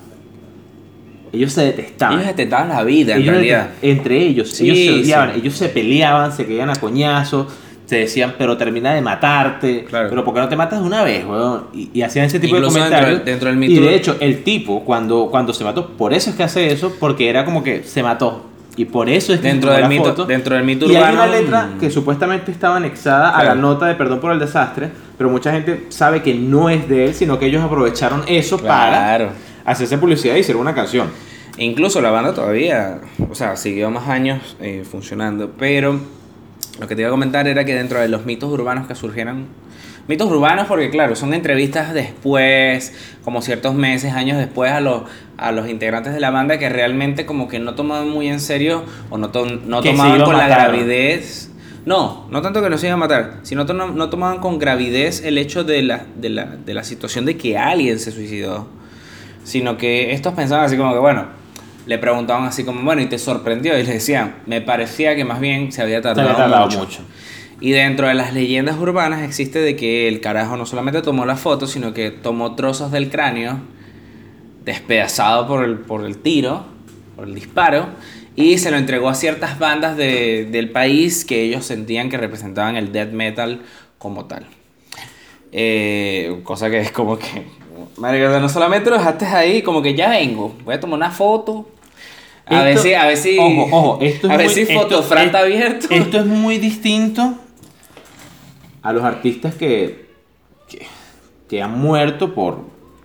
Ellos se detestaban. Ellos detestaban la vida, en Ellos realidad. entre ellos, Sí, ellos se odiaban, sí. ellos se peleaban, se caían a coñazos, se decían, pero termina de matarte, Claro. pero ¿por qué no te matas de una vez, weón? Y, y hacían ese tipo Incluso de dentro comentarios. del- dentro del y de hecho, el tipo, cuando, cuando se mató, por eso es que hace eso, porque era como que se mató. Y por eso es que Dentro del mito- foto. dentro del mito Y hay una letra mm. que supuestamente estaba anexada a la nota de perdón por el desastre, pero mucha gente sabe que no es de él, sino que ellos aprovecharon eso Claro. para hacerse publicidad y hacer una canción. E Incluso la banda todavía, o sea, siguió más años eh, funcionando, pero lo que te iba a comentar era que dentro de los mitos urbanos que surgieron, mitos urbanos porque claro, son entrevistas después, como ciertos meses, años después a los, a los integrantes de la banda que realmente como que no tomaban muy en serio o no, to- no Que tomaban con la gravidez. No, no tanto que los iban a matar, sino no, no tomaban con gravidez el hecho de la, de, la, de la situación de que alguien se suicidó sino que estos pensaban así como que, bueno, le preguntaban así como, bueno, ¿y te sorprendió? Y les decían, me parecía que más bien se había Se tardado, había tardado mucho. mucho. Y dentro de las leyendas urbanas existe de que el carajo no solamente tomó la foto, sino que tomó trozos del cráneo, despedazado por el, por el tiro, por el disparo, y se lo entregó a ciertas bandas de- del país que ellos sentían que representaban el death metal como tal. Eh, cosa que es como que, marico, no solamente lo dejaste ahí, como que ya vengo, voy a tomar una foto, A ver Esto- si, a ver si. Ojo, ojo, esto es a ver muy- si esto- Fotofran está es- abierto. Esto es muy distinto a los artistas que, que, que han muerto por,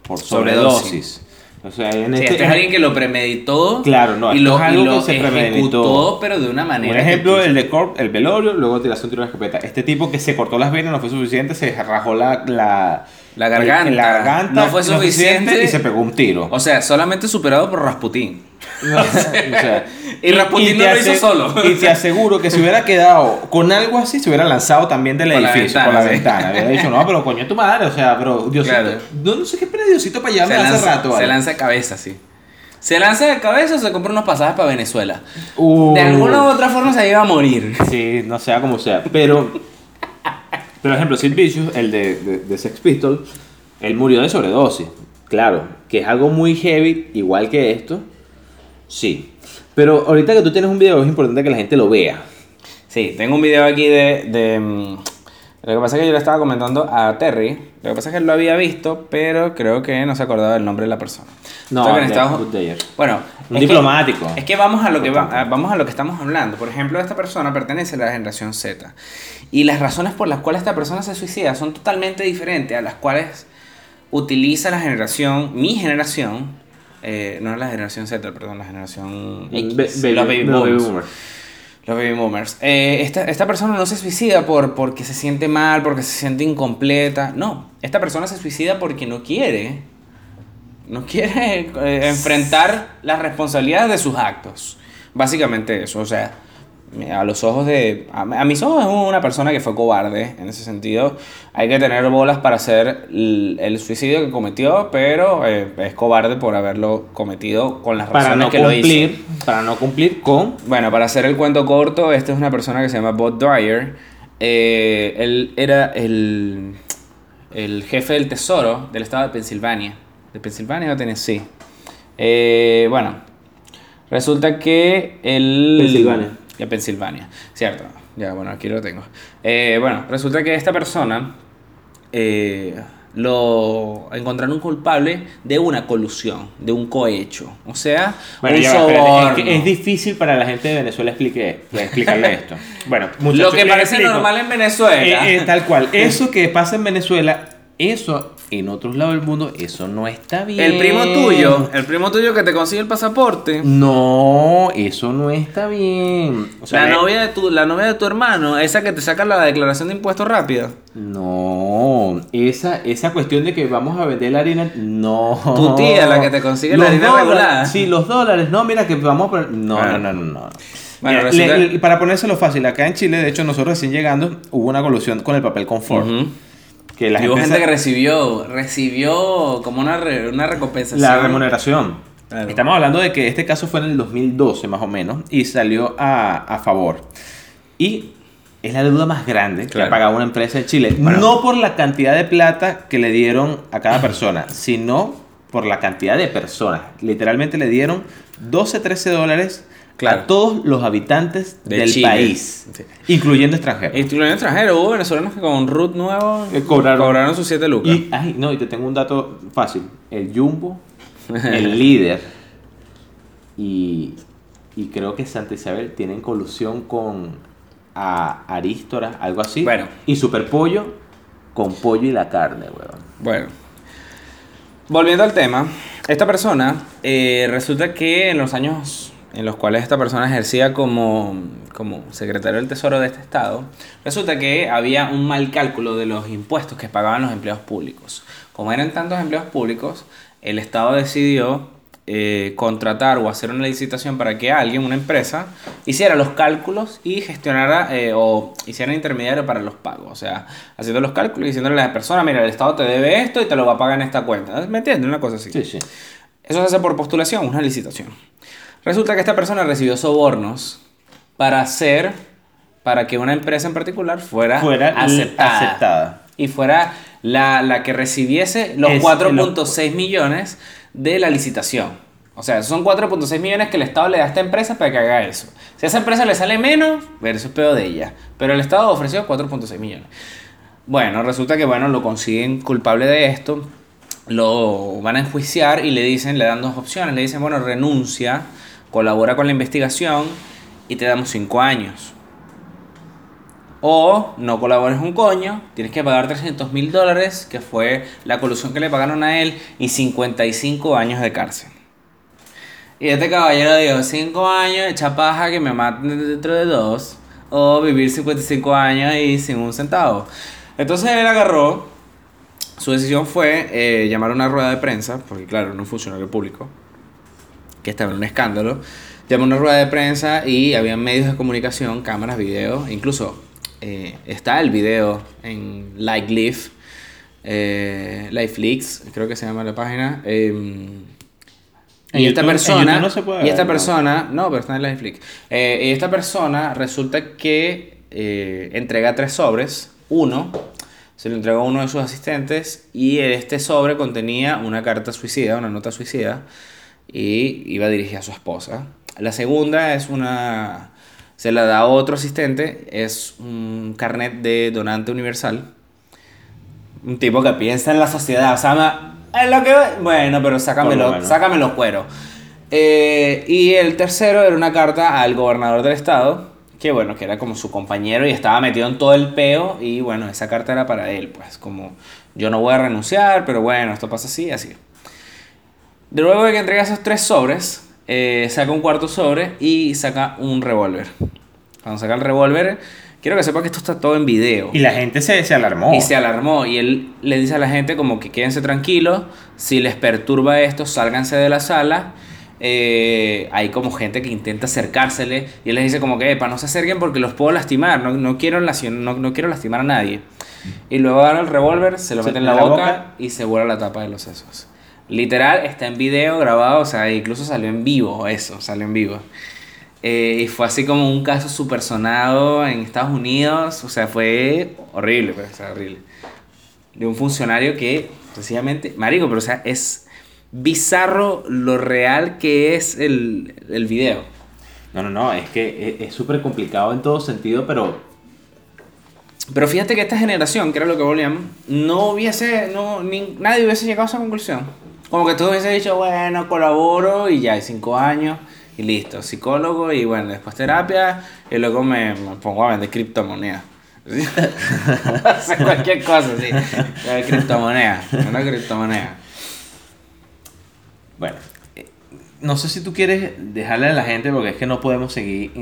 por Sobredosis. sobredosis. O sea, en Sí, este, este es alguien que lo premeditó. Claro, no, y esto lo, es algo y lo que se ejecutó, pero de una manera. Un que ejemplo, el de Corp, el velorio, luego tiraste un tiro de escopeta. Este tipo que se cortó las venas no fue suficiente, se rajó la, la, La garganta. la garganta, No fue suficiente. y se pegó un tiro. O sea, solamente superado por Rasputín. No, o sea, Y no te lo hizo solo. Y te aseguro que si hubiera quedado con algo así, se hubiera lanzado también del la edificio, ventana, por la sí. ventana. Había dicho, no, pero coño tu madre, o sea, pero Diosito. Claro. No, no sé qué espera Diosito para llevarme hace lanza, rato. se lanza de cabeza, sí. Se lanza de cabeza o se compra unos pasajes para Venezuela. Uh, De alguna u otra forma se iba a morir. Sí, no sea como sea. Pero, por ejemplo, Sid Vicious, el de, de, de Sex Pistols, él murió de sobredosis. Claro, que es algo muy heavy, igual que esto. Sí. Pero ahorita que tú tienes un video, es importante que la gente lo vea. Sí, tengo un video aquí de, de, mm, Lo que pasa es que yo le estaba comentando a Terry. Lo que pasa es que él lo había visto, pero creo que no se acordaba del nombre de la persona. No, Entonces, de. Bueno, Un que- diplomático. es que vamos a lo que va- vamos a lo que estamos hablando. Por ejemplo, esta persona pertenece a la generación Z. Y las razones por las cuales esta persona se suicida son totalmente diferentes a las cuales utiliza la generación, mi generación, eh, no la generación Z, perdón, la generación X, Be- los baby los baby boomers. boomers. Los baby boomers. Eh, esta, esta persona no se suicida por, porque se siente mal, porque se siente incompleta. No, esta persona se suicida porque no quiere. No quiere eh, enfrentar las responsabilidades de sus actos. Básicamente eso. O sea, a los ojos de... A, a mis ojos es una persona que fue cobarde en ese sentido. Hay que tener bolas para hacer el, el suicidio que cometió, pero eh, es cobarde por haberlo cometido con las Para razones no que lo hizo. cumplir, para no cumplir con Bueno, para hacer el cuento corto, esta es una persona que se llama Bob Dwyer. Eh, él era el, el jefe del tesoro del estado de Pensilvania. ¿De Pensilvania o Tennessee? Eh, bueno, resulta que él... Pensilvania. De Pensilvania, cierto. Ya, bueno, aquí lo tengo. Eh, bueno, resulta que esta persona eh, lo encontraron culpable de una colusión, de un cohecho. O sea, Bueno, un soborno. es, que es difícil para la gente de Venezuela explique, explicarle esto. Bueno, Lo muchachos, que les parece explico. normal en Venezuela. Eh, tal cual. Eso que pasa en Venezuela, eso en otros lados del mundo, eso no está bien. el primo tuyo, el primo tuyo que te consigue el pasaporte. No, eso no está bien. O sea, la, novia de tu, la novia de tu hermano, esa que te saca la declaración de impuestos rápida. No, esa, esa cuestión de que vamos a vender la harina, no. Tu tía, la que te consigue la Los harina dólares, regulada. Sí, los dólares, no, mira que vamos a poner. No, Ah. no, no, no, no. Bueno, resulta- le- le- para ponérselo fácil, acá en Chile, de hecho, nosotros recién llegando, hubo una colusión con el papel confort. Que Y hubo gente que recibió, recibió como una, re- una recompensación. La remuneración. Claro. Estamos hablando de que este caso fue en el 2012 más o menos y salió a, a favor. Y es la deuda más grande que ha pagado una empresa en Chile. Bueno. No por la cantidad de plata que le dieron a cada persona, sino por la cantidad de personas. Literalmente le dieron 12, 13 dólares Claro. a todos los habitantes De del Chile. país, Sí. incluyendo extranjeros. Incluyendo extranjeros, hubo venezolanos que con root nuevo Eh, cobraron. sus 7 lucas. Y, ay, no, y te tengo un dato fácil. El Jumbo, el líder y, y creo que Santa Isabel tienen colusión con a Arístora, algo así. Bueno. Y Superpollo con pollo y la carne, weón. Bueno, volviendo al tema, esta persona eh, resulta que en los años en los cuales esta persona ejercía como, como secretario del Tesoro de este estado, resulta que había un mal cálculo de los impuestos que pagaban los empleados públicos. Como eran tantos empleados públicos, el estado decidió eh, contratar o hacer una licitación para que alguien, una empresa, hiciera los cálculos y gestionara eh, o hiciera intermediario para los pagos. O sea, haciendo los cálculos y diciéndole a la persona, mira, el Estado te debe esto y te lo va a pagar en esta cuenta. ¿Me entiendes? Una cosa así. Sí, sí. Eso se hace por postulación, una licitación. Resulta que esta persona recibió sobornos para hacer, para que una empresa en particular fuera, Fuera aceptada. aceptada. Y fuera la, la que recibiese los Es- 4.6 millones de la licitación. O sea, son 4.6 millones que el Estado le da a esta empresa para que haga eso. Si a esa empresa le sale menos, eso es peor de ella. Pero el Estado ofreció 4.6 millones. Bueno, resulta que bueno, lo consiguen culpable de esto, lo van a enjuiciar y le dicen, le dan dos opciones, le dicen, bueno, renuncia colabora con la investigación y te damos 5 años. O no colabores un coño, tienes que pagar 300 mil dólares, que fue la colusión que le pagaron a él, y 55 años de cárcel. Y este caballero dijo, 5 años de chapaja que me maten dentro de dos, o vivir 55 años y sin un centavo. Entonces él agarró, su decisión fue eh, llamar a una rueda de prensa, porque claro, era un funcionario público, que estaba en un escándalo, llamó a una rueda de prensa y había medios de comunicación, cámaras, videos, incluso eh, está el video en Like Live, eh, Lifelix, creo que se llama la página. em, y esta YouTube- persona, no se puede y esta persona, no, pero está en Lifelix. Eh, y esta persona resulta que eh, entrega tres sobres, uno se lo entregó a uno de sus asistentes y este sobre contenía una carta suicida, una nota suicida y iba dirigida a su esposa. La segunda es una se la da a otro asistente, es un carnet de donante universal. Un tipo que piensa en la sociedad, o sea, en lo que bueno, pero sácamelo, menos. sácame los cueros. Eh, y el tercero era una carta al gobernador del estado, que bueno, que era como su compañero y estaba metido en todo el peo y bueno, esa carta era para él, pues como yo no voy a renunciar, pero bueno, esto pasa así, así. De luego de que entrega esos tres sobres, eh, saca un cuarto sobre y saca un revólver. Cuando saca el revólver, quiero que sepa que esto está todo en video. Y la gente se, se alarmó. Y se alarmó y él le dice a la gente como que quédense tranquilos, si les perturba esto, sálganse de la sala. Eh, hay como gente que intenta acercársele y él les dice como que, para no se acerquen porque los puedo lastimar, no, no, quiero, no, no quiero lastimar a nadie. Y luego agarra el revólver, se lo Se mete en la, en la boca, boca. y se vuela la tapa de los sesos. Literal, está en video grabado, o sea, incluso salió en vivo eso, salió en vivo. Eh, y fue así como un caso super sonado en Estados Unidos. O sea, fue horrible, pues, o sea, horrible. De un funcionario que, sencillamente, marico, pero o sea, es bizarro lo real que es el, el video. No, no, no, es que es- es súper complicado en todo sentido, pero Pero fíjate que esta generación, que era lo que volvíamos, no hubiese, no, ni- nadie hubiese llegado a esa conclusión. Como que tú hubiese dicho, bueno, colaboro y ya hay cinco años y listo. Psicólogo y bueno, después terapia y luego me, me pongo a vender criptomonedas. Hacer cualquier cosa, sí. Eh, Criptomoneda, una criptomoneda. bueno. eh, No sé si tú quieres dejarle a la gente, porque es que no podemos seguir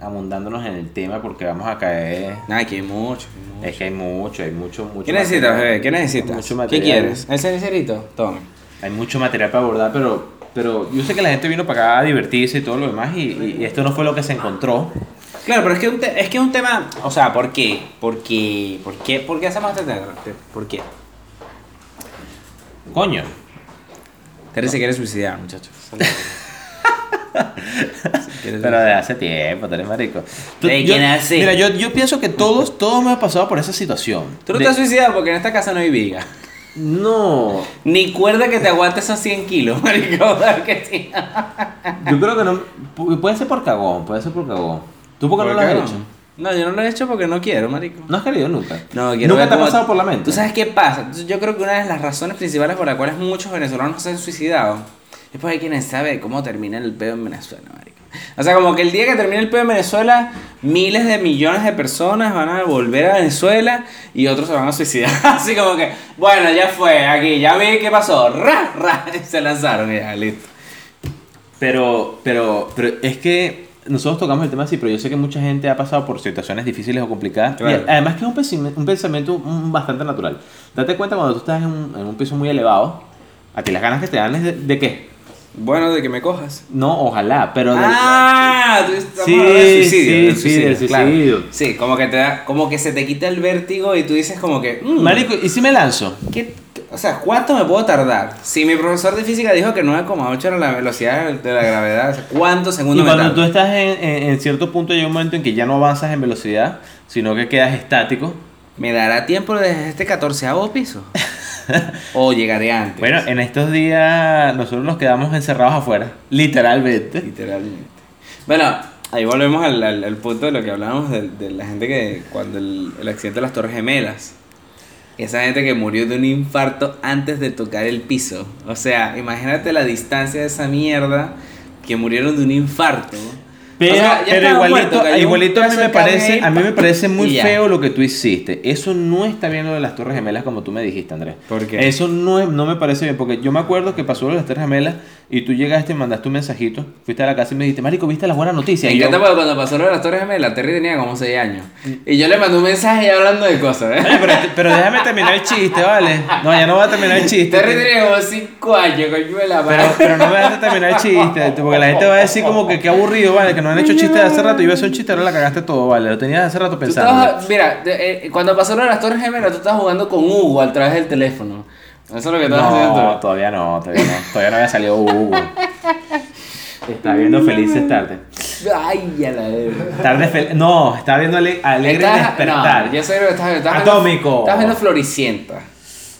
abundándonos en el tema porque vamos a caer. Nada, que hay mucho. hay mucho. Es que hay mucho, hay mucho, mucho. ¿Qué necesitas, bebé? ¿Qué necesitas? Mucho ¿Qué quieres? ¿El cenicerito? Toma. Hay mucho material para abordar, pero, pero yo sé que la gente vino para acá a divertirse y todo lo demás, y, y esto no fue lo que se encontró. Claro, pero es que, un te- es que es un tema. O sea, ¿por qué? ¿Por qué? ¿Por qué, ¿Por qué hacemos este tema? ¿Por qué? Coño. Terry se quiere suicidar, muchachos. Pero de hace tiempo, tú eres marico. Tú- ¿De yo- quién hace? Mira, yo, yo pienso que todos, todos hemos pasado por esa situación. Tú no De- te has suicidado porque en esta casa no hay viga. No, Ni cuerda que te aguante esos 100 kilos, marico. ¿verdad que sí? yo creo que no. pu- Puede ser por cagón, puede ser por cagón. ¿Tú por qué no lo has hecho? No, yo no lo he hecho porque no quiero, marico. No has querido nunca. No, quiero Nunca te ha pasado por la mente. ¿Tú sabes qué pasa? Yo creo que una de las razones principales por las cuales muchos venezolanos se han suicidado es porque hay quienes saben cómo termina el pedo en Venezuela, marico. O sea, como que el día que termine el pedo en Venezuela, miles de millones de personas van a volver a Venezuela y otros se van a suicidar. Así como que, bueno, ya fue, aquí, ya vi qué pasó. Ra, ra, y se lanzaron y ya, listo. Pero, pero, pero es que nosotros tocamos el tema así, pero yo sé que mucha gente ha pasado por situaciones difíciles o complicadas. Claro. Y además que es un, un pensamiento mm, bastante natural. Date cuenta cuando tú estás en un, en un piso muy elevado, a ti las ganas que te dan es de, de qué? Bueno, de que me cojas. No, ojalá, pero de- Ah, tú estás Sí, hablando del suicidio, sí, del sí, del claro. suicidio. Sí, como que te da, como que se te quita el vértigo y tú dices como que, mm, Marico, ¿y si me lanzo? ¿qué- o sea, ¿cuánto me puedo tardar? Si mi profesor de física dijo que 9,8 era la velocidad de la gravedad, o sea, ¿cuántos Y segundos me cuando tú estás en, en- en cierto punto llega un momento en que ya no avanzas en velocidad, sino que quedas estático. ¿Me dará tiempo desde este 14 piso? ¿O llegaré antes? Bueno, en estos días nosotros nos quedamos encerrados afuera, literalmente. Literalmente. Bueno, ahí volvemos al, al- al punto de lo que hablábamos de, de la gente que cuando el, el accidente de las Torres Gemelas. Esa gente que murió de un infarto antes de tocar el piso. O sea, imagínate la distancia de esa mierda que murieron de un infarto. Pero, O sea, ya pero estaban igualito, un igualito a mí me parece, a mí me parece muy feo lo que tú hiciste. Eso no está bien lo de las Torres Gemelas como tú me dijiste, Andrés. ¿Por qué? Eso no, no me parece bien, porque yo me acuerdo que pasó lo de las Torres Gemelas y tú llegaste y mandaste un mensajito, fuiste a la casa y me dijiste, Marico, ¿viste las buenas noticias? Me yo, encanta cuando pasó lo de las Torres Gemelas, Terry tenía como 6 años. Y yo le mandé un mensaje hablando de cosas, ¿eh? Oye, pero, pero déjame terminar el chiste, ¿vale? No, ya no voy a terminar el chiste. Terry tenía como 5 años, coño de la Pero, madre. pero no me dejaste terminar el chiste, porque la gente va a decir como que qué aburrido, ¿vale? Que no han hecho chistes de hace rato. Yo iba a hacer un chiste, ahora la cagaste todo, ¿vale? Lo tenías hace rato pensando. mira, eh, cuando pasó lo de las Torres Gemelas, tú estabas jugando con Hugo a través del teléfono. Eso es lo que estabas haciendo. No, todavía no, todavía no. Todavía no había salido Hugo. Estás viendo felices tarde. Ay, ya la de. Tarde fel No, estaba viendo ale- alegre Estás- despertar. No, yo sé lo que estás viendo. Estás viendo- Atómico. Estás viendo Floricienta.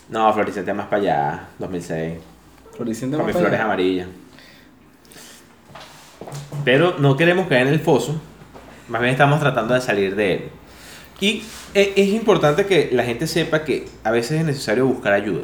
No, Floricienta más para allá, 2006. Floricienta Con más mis para flores allá. amarillas. Pero no queremos caer en el foso. Más bien estamos tratando de salir de él. Y e- es importante que la gente sepa que a veces es necesario buscar ayuda.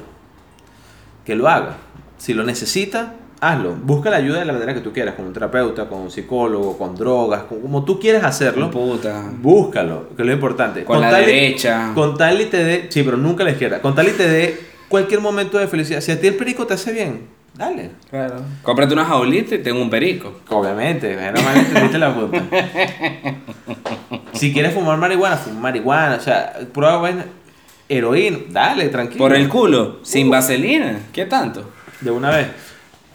Que lo haga. Si lo necesita, hazlo. Busca la ayuda de la manera que tú quieras, con un terapeuta, con un psicólogo, con drogas, con- como tú quieras hacerlo. Puta. Búscalo, que es lo importante. Con la tal y- derecha. Con tal y te dé, sí, pero nunca la izquierda. Con tal y te dé cualquier momento de felicidad. Si a ti el perico te hace bien, dale. Claro. Cómprate una jaulita y tengo un perico. Obviamente, menos mal entendiste la puta. Si quieres fumar marihuana, fuma marihuana. O sea, prueba. Heroína, dale, tranquilo. Por el culo, sin vaselina. ¿Qué tanto? De una vez.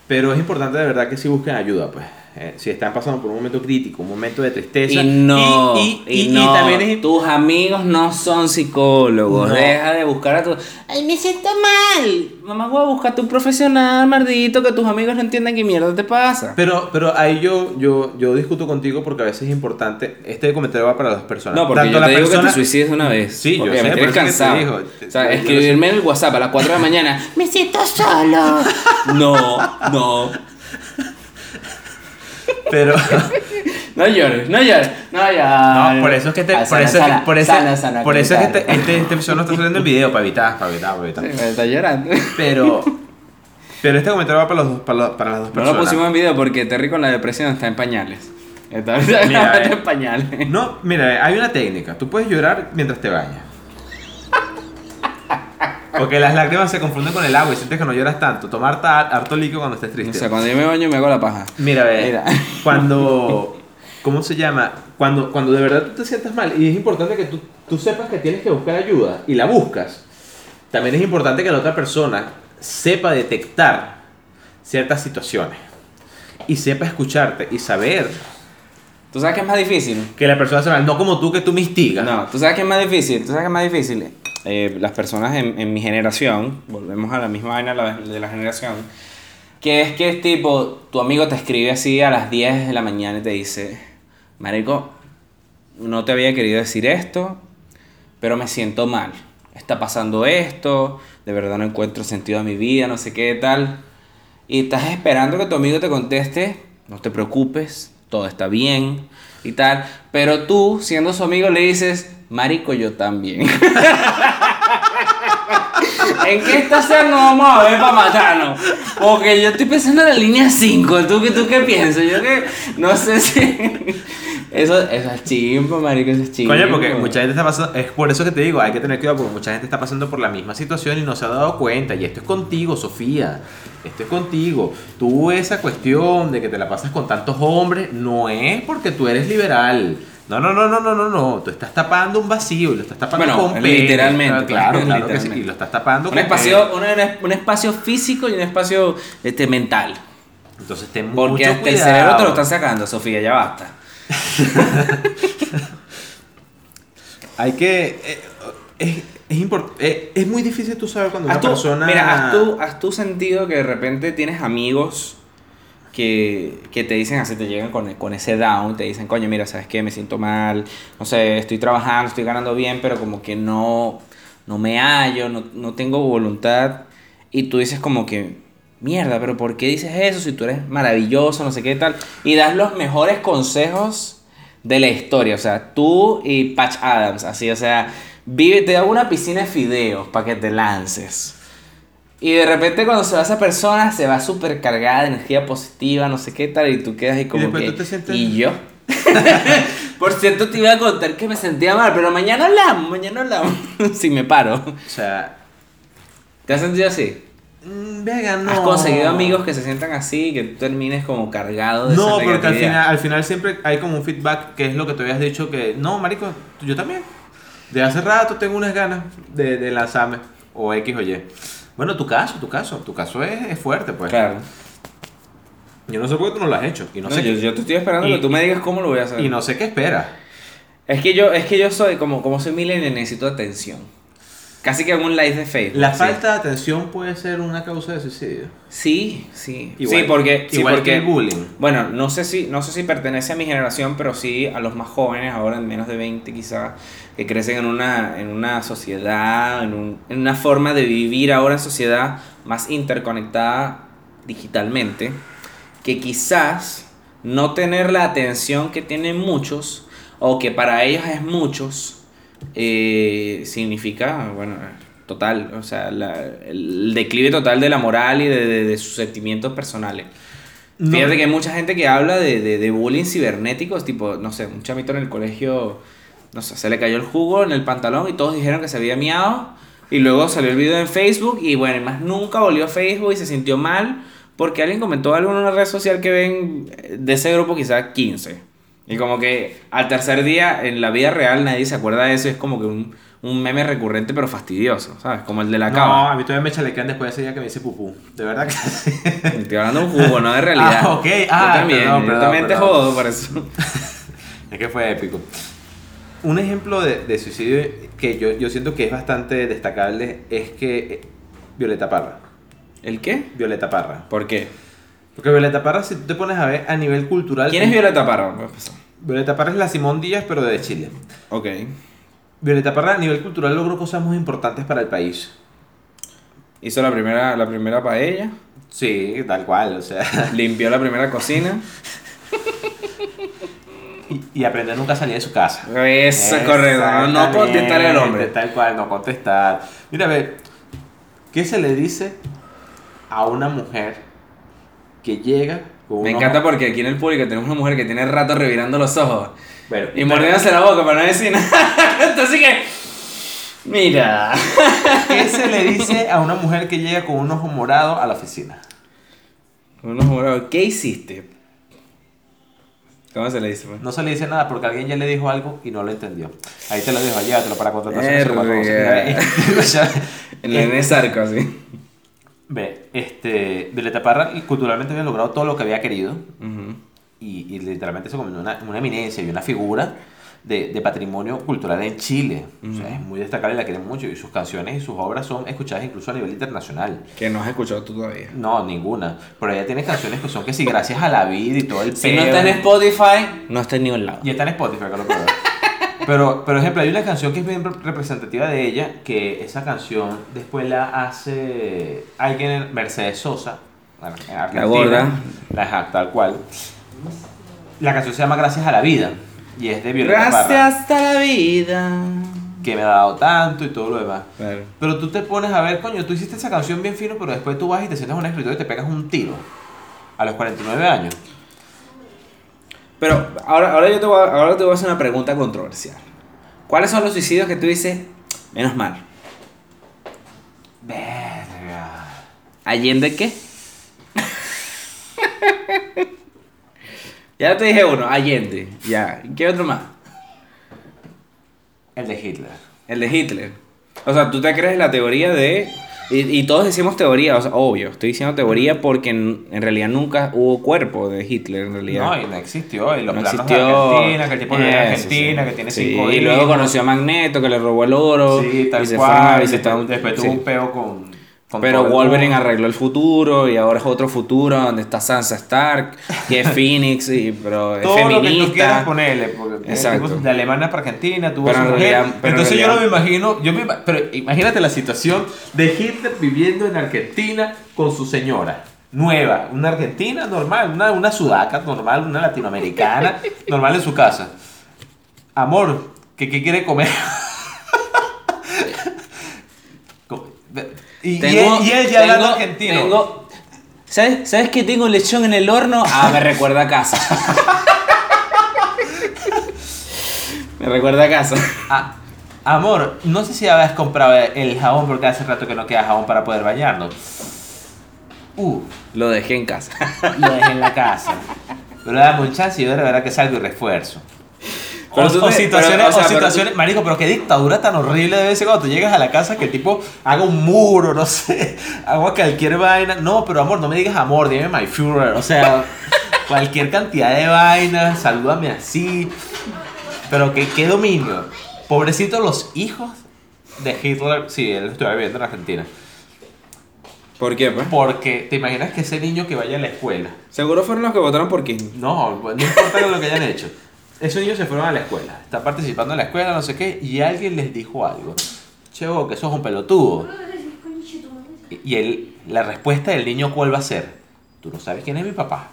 Pero es importante de verdad que si busquen ayuda, pues. Eh, si están pasando por un momento crítico, un momento de tristeza. Y no, y, y- y y- y no, también es tus amigos no son psicólogos. No. Deja de buscar a tu. Ay, me siento mal. Mamá, voy a buscarte un profesional, mardito, que tus amigos no entiendan qué mierda te pasa. Pero, pero ahí yo, yo, yo discuto contigo porque a veces es importante. Este comentario va para las personas. No, porque Tanto yo la te digo persona- que te suicides una vez. Sí, yo sé, me te cansado. O sea, escribirme en el WhatsApp a las 4 de la mañana. Me siento solo. No, no. Pero. No llores, no llores. No llores. No, por eso es que te, Ah, por sana, eso es que, sana, por eso, sana, sana, por eso es que te- este, este episodio no está saliendo el video para evitar, para evitar, para evitar. Sí, me está llorando. Pero, pero este comentario va para los dos, para, los- para las dos No personas. lo pusimos en video porque Terry con la depresión está en pañales. Está, Mira, está eh. en pañales. No, mira, hay una técnica. Tú puedes llorar mientras te bañas. Porque las lágrimas se confunden con el agua y sientes que no lloras tanto. Tomar harto líquido cuando estés O triste. sea, cuando yo me baño me hago la paja. Mira, ve, Mira. cuando... ¿Cómo se llama? Cuando, cuando de verdad tú te sientas mal y es importante que tú, tú sepas que tienes que buscar ayuda y la buscas, también es importante que la otra persona sepa detectar ciertas situaciones y sepa escucharte y saber ¿Tú sabes qué es más difícil? que la persona se mal, no como tú que tú me instigas. No, ¿tú sabes qué es más difícil? ¿Tú sabes qué es más difícil? Eh, las personas en, en mi generación, volvemos a la misma vaina de la generación, que es que es tipo, tu amigo te escribe así a las 10 de la mañana y te dice, Marico, no te había querido decir esto, pero me siento mal. Está pasando esto, de verdad no encuentro sentido a mi vida, no sé qué tal. Y estás esperando que tu amigo te conteste, no te preocupes, todo está bien y tal. Pero tú, siendo su amigo, le dices, Marico, yo también. ¿En qué estación nos vamos a ver para matarnos? Porque yo estoy pensando en la línea 5. ¿Tú, ¿Tú qué piensas? Yo que no sé si. Eso, eso es chimpo, marico, eso es chimpo. Coño, porque mucha gente está pasando, es por eso que te digo, hay que tener cuidado porque mucha gente está pasando por la misma situación y no se ha dado cuenta. Y esto es contigo, Sofía. Esto es contigo. Tú esa cuestión de que te la pasas con tantos hombres no es porque tú eres liberal. No, no, no, no, no, no, no. Tú estás tapando un vacío y lo estás tapando Bueno, con literalmente, Claro, claro, que sí. literalmente. Y lo estás tapando Un con espacio, un, un espacio físico y un espacio este, mental. Entonces ten Porque mucho hasta el cerebro te lo están sacando, Sofía, ya basta. Hay que... eh, es, es, import- eh, es muy difícil tú saber cuando una tú, persona... Mira, has tú, has tú sentido que de repente tienes amigos que, que te dicen así, te llegan con, con ese down, te dicen, coño, mira, ¿sabes qué? Me siento mal, no sé, estoy trabajando, estoy ganando bien, pero como que no, no me hallo, no, no tengo voluntad. Y tú dices como que, mierda, pero ¿por qué dices eso si tú eres maravilloso, no sé qué tal? Y das los mejores consejos de la historia, o sea, tú y Patch Adams, así, o sea, vive, te hago una piscina de fideos para que te lances. Y de repente cuando se va esa persona, se va súper cargada de energía positiva, no sé qué tal, y tú quedas ahí como después que... tú te sientes- ¿Y yo? Por cierto, te iba a contar que me sentía mal, pero mañana hablamos, mañana hablamos. si me paro. O sea, ¿Te has sentido así? mm, venga, no. ¿Has conseguido amigos que se sientan así, que tú termines como cargado de No, esa porque al final, al final siempre hay como un feedback que es lo que tú habías dicho que, no, marico, yo también. De hace rato tengo unas ganas de, de lanzarme. O X o Y. Bueno, tu caso, tu caso. Tu caso es, es fuerte, pues. Claro. Yo no sé por qué tú no lo has hecho. Y no, No, sé, yo, yo te estoy esperando y- que tú me digas cómo lo voy a hacer. y no sé qué esperas. Es que yo, es que yo soy, como, como soy millennial, necesito atención. Casi que en un live de Facebook. La falta de atención puede ser una causa de suicidio. Sí, sí. Igual- sí, porque. sí, igual porque- que el bullying. Bueno, no sé, si, no sé si pertenece a mi generación, pero sí a los más jóvenes, ahora en menos de 20 quizás, que crecen en una, en una sociedad, en, un- en una forma de vivir ahora en sociedad más interconectada digitalmente, que quizás no tener la atención que tienen muchos, o que para ellos es muchos, eh, significa, bueno, total, o sea, la- el declive total de la moral y de, de- de sus sentimientos personales. No. Fíjate que hay mucha gente que habla de, de, de bullying cibernéticos, tipo, no sé, un chamito en el colegio, no sé, se le cayó el jugo en el pantalón y todos dijeron que se había miado. Y luego salió el video en Facebook y bueno, y más nunca volvió a Facebook y se sintió mal porque alguien comentó algo en una red social que ven de ese grupo quizás 15. Y como que al tercer día en la vida real nadie se acuerda de eso, es como que un, un meme recurrente pero fastidioso, ¿sabes? Como el de la No, cava. a mí todavía me chalequean después de ese día que me dice pupú. De verdad que sí. Estoy hablando de un jugo, no de realidad. Ah, ok. Ah, yo también, perdón, yo perdón, también te perdón. jodo por eso. Es que fue épico. Un ejemplo de, de suicidio que yo, yo siento que es bastante destacable es que eh, Violeta Parra. ¿El qué? Violeta Parra. ¿Por qué? Porque Violeta Parra, si tú te pones a ver a nivel cultural. ¿Quién es Violeta Parra? Violeta Parra es la Simón Díaz, pero de Chile. Ok. Violeta Parra a nivel cultural logró cosas muy importantes para el país. Hizo la primera, la primera paella, Sí, tal cual, o sea. limpió la primera cocina. Y, y aprendió a nunca salir de su casa. Eso es correcto. No, no contestar el hombre. Tal cual, no contestar. Mira, a ver, ¿qué se le dice a una mujer que llega con Me encanta porque aquí en el público tenemos una mujer que tiene rato revirando los ojos Bueno, y mordiéndose la boca para no decir nada. Entonces que. Mira. ¿Qué se le dice a una mujer que llega con un ojo morado a la oficina? Unos morados, ¿Qué hiciste? ¿Cómo se le dice? pues? No se le dice nada porque alguien ya le dijo algo y no lo entendió. Ahí te lo dejo, llévatelo para contratación. sea, En el N Zarco, así. Ve, este, Violeta Parra culturalmente había logrado todo lo que había querido y, y literalmente se convirtió en una, una eminencia y una figura de, de patrimonio cultural en Chile. O sea, es muy destacable y la quieren mucho y sus canciones y sus obras son escuchadas incluso a nivel internacional. Que no has escuchado tú todavía. No, ninguna. Pero ella tiene canciones que son que sí, gracias a la vida y todo el Si no está en Spotify, no está en ningún lado. Y está en Spotify, que lo puedo ver. Pero, por ejemplo, hay una canción que es bien rep- representativa de ella, que esa canción después la hace alguien, Mercedes Sosa, en Argentina. gorda. La tal cual. La canción se llama Gracias a la vida, y es de Violeta Parra, Gracias a la vida. que me ha dado tanto y todo lo demás. Claro. Pero tú te pones a ver, coño, tú hiciste esa canción bien fino, pero después tú vas y te sientas en un escritorio y te pegas un tiro. A los 49 años. Pero ahora, ahora yo te voy a, ahora te voy a hacer una pregunta controversial. ¿Cuáles son los suicidios que tú dices, menos mal? Verga. ¿Allende qué? ya te dije uno, Allende. Ya. ¿Qué otro más? El de Hitler. El de Hitler. O sea, tú te crees la teoría de... Y, y todos decimos teoría, o sea, obvio, estoy diciendo teoría porque en, en realidad nunca hubo cuerpo de Hitler, en realidad. No, y no existió. Y los No planos existió. de Argentina, que el tipo Eso, Argentina, sí. que tiene Sí, cinco Y luego conoció a Magneto, que le robó el oro. Sí, tal y se cual. fue a después, visitar un- después tuvo un peo con. Pero Wolverine arregló el futuro y ahora es otro futuro donde está Sansa Stark, que es Phoenix, y, pero es Todo lo que tú feminista. quieras ponerle, porque Exacto. tuvo de Alemania para Argentina, tuvo Pero su en mujer. realidad- pero en Entonces yo no me imagino, yo me pero imagínate la situación de Hitler viviendo en Argentina con su señora. Nueva, una argentina normal, una, una sudaca normal, una latinoamericana normal en su casa. Amor, ¿qué, qué quiere comer? Y, y Tengo- él, y él ya hablando argentino. tengo- ¿sabes, ¿Sabes que tengo lechón en el horno? Ah, me recuerda a casa. me recuerda a casa. Ah, amor, no sé si habías comprado el jabón porque hace rato que no queda jabón para poder bañarnos. Uh, Lo dejé en casa. lo dejé en la casa. Pero dame un chance y yo de verdad que salgo y refuerzo. Pero o, tú o situaciones, pero, o sea, o pero situaciones, marico, pero qué dictadura tan horrible debe ser cuando tú llegas a la casa que el tipo haga un muro, no sé, haga cualquier vaina. No, pero amor, no me digas amor, dime my Führer, o sea, cualquier cantidad de vainas, salúdame así. Pero que qué dominio. Pobrecitos los hijos de Hitler, sí, él estuvo viviendo en Argentina. ¿Por qué, pues? Porque te imaginas que ese niño que vaya a la escuela, Seguro fueron los que votaron por King. no, no importa lo que hayan hecho. Esos niños se fueron a la escuela, están participando en la escuela, no sé qué, y alguien les dijo algo. Che, vos, que sos un pelotudo. Y- él, la respuesta del niño, ¿cuál va a ser? Tú no sabes quién es mi papá.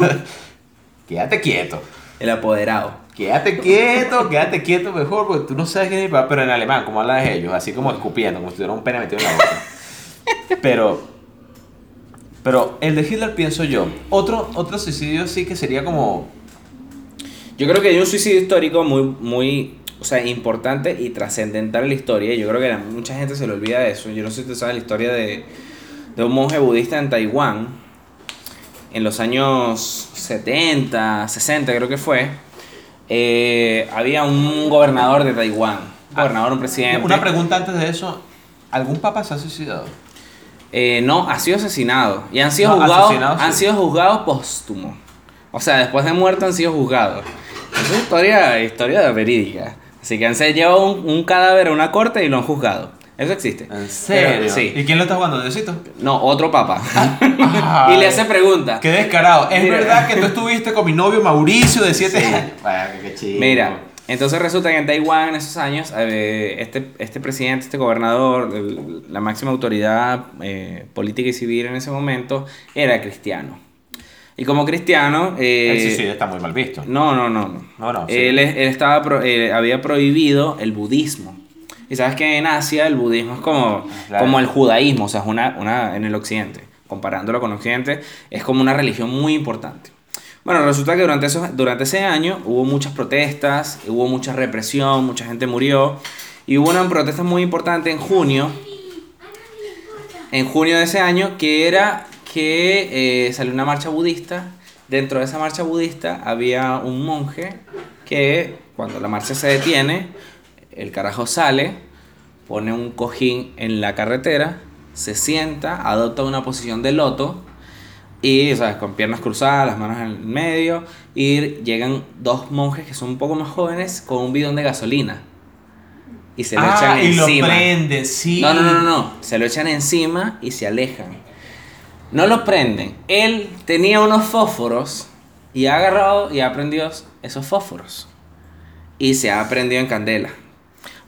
quédate quieto. El apoderado. Quédate quieto, quédate quieto mejor, porque tú no sabes quién es mi papá. Pero en alemán, como hablan ellos, así como escupiendo, como si tuviera un pene metido en la boca. Pero, pero el de Hitler pienso yo. Otro, otro suicidio sí que sería como Yo creo que hay un suicidio histórico muy, muy, o sea, importante y trascendental en la historia. Y yo creo que a mucha gente se le olvida de eso. Yo no sé si tú sabes la historia de, de un monje budista en Taiwán en los años 70, 60 creo que fue. eh, había un gobernador de Taiwán. Un gobernador, un presidente. Una pregunta antes de eso. ¿Algún papa se ha suicidado? Eh, no, ha sido asesinado. Y han sido No, juzgados. sí. Han sido juzgados póstumo. O sea, después de muerto han sido juzgados. Es historia, historia verídica. Así que han se llevado un, un cadáver a una corte y lo han juzgado. Eso existe. ¿En serio? Pero, sí. ¿Y quién lo está jugando? ¿Diosito? No, otro papa. Ay. y le hace pregunta. Qué descarado. ¿Es Mira. verdad que tú estuviste con mi novio Mauricio de 7 años? Qué chido. Mira, entonces resulta que en Taiwán en esos años, eh, este, este presidente, este gobernador, el- la máxima autoridad eh, política y civil en ese momento, era cristiano. Y como cristiano... eh, El suicidio está muy mal visto. No, no, no. no. No, no, sí. Él, él estaba pro- eh, había prohibido el budismo. Y sabes que en Asia el budismo es como, Claro. como el judaísmo, o sea, es una, una en el occidente. Comparándolo con occidente, es como una religión muy importante. Bueno, resulta que durante, esos, durante ese año hubo muchas protestas, hubo mucha represión, mucha gente murió. Y hubo una protesta muy importante en junio, en junio de ese año, que era que eh, salió una marcha budista. Dentro de esa marcha budista había un monje que cuando la marcha se detiene, el carajo sale, pone un cojín en la carretera, se sienta, adopta una posición de loto y, ¿sabes? Con piernas cruzadas, las manos en el medio, y llegan dos monjes que son un poco más jóvenes con un bidón de gasolina. Y se lo ah, echan y encima. lo prende, sí. No, no, no, no, no. Se lo echan encima y se alejan. No lo prenden. Él tenía unos fósforos y ha agarrado y ha prendido esos fósforos. Y se ha prendido en candela.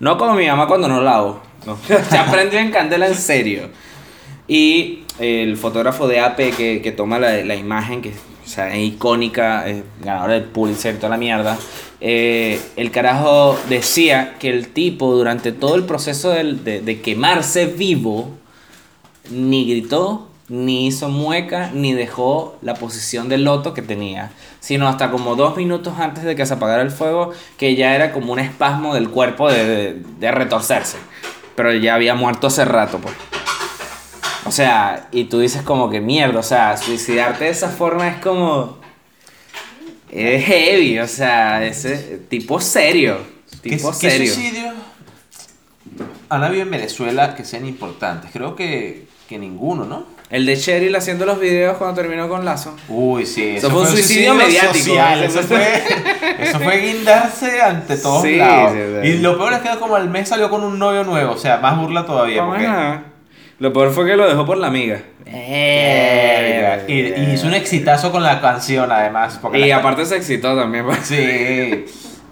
No como mi mamá cuando no lavo. No. se ha prendido en candela en serio. Y el fotógrafo de AP que, que toma la, la imagen, que sea, es icónica, es ganador del Pulitzer toda la mierda, eh, el carajo decía que el tipo durante todo el proceso del- de, de quemarse vivo, ni gritó, ni hizo mueca, ni dejó la posición del loto que tenía, sino hasta como dos minutos antes de que se apagara el fuego, que ya era como un espasmo del cuerpo de, de- de retorcerse. Pero ya había muerto hace rato, pues. O sea, y tú dices como que mierda, o sea, suicidarte de esa forma es como... Es heavy, o sea, ese tipo serio. ¿Qué, Tipo qué serio. suicidios han habido en Venezuela que sean importantes? Creo que, que ninguno, ¿no? El de Cheryl haciendo los videos cuando terminó con Lazo. Uy, sí. Eso fue un suicidio mediático. social, Eso fue, eso fue guindarse ante todos Sí, lados. sí, sí. Y lo peor es que como al mes salió con un novio nuevo. O sea, más burla todavía. Vamos porque- a- Lo peor fue que lo dejó por la amiga. Verga. Y, y hizo un exitazo con la canción, además. porque Y la- aparte se excitó también. pues. Sí.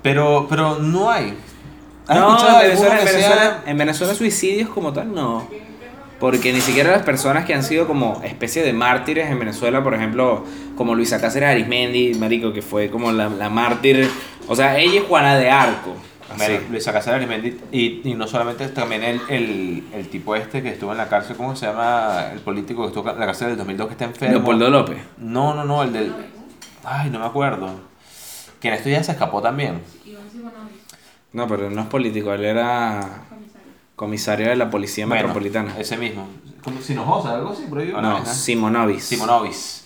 Pero, pero no hay. ¿Has No, escuchado en Venezuela, alguno en, que Venezuela, sea- en Venezuela suicidios como tal no. Porque ni siquiera las personas que han sido como especie de mártires en Venezuela, por ejemplo, como Luisa Cáceres Arismendi, marico, que fue como la, la mártir. O sea, ella es Juana de Arco. Mary- Luisa Cáceres Arismendi, y, y no solamente también el, el, el tipo este que estuvo en la cárcel, ¿cómo se llama? El político que estuvo en la cárcel del 2002 que está enfermo. Leopoldo López. No, no, no, el del... Ay, no me acuerdo. Que en esto ya se escapó también. No, pero no es político, él era comisario de la Policía Bueno, Metropolitana. Ese mismo. ¿Cómo? Sinojosa, algo así, por ahí. No, vaina. Simonovis. Simonovis.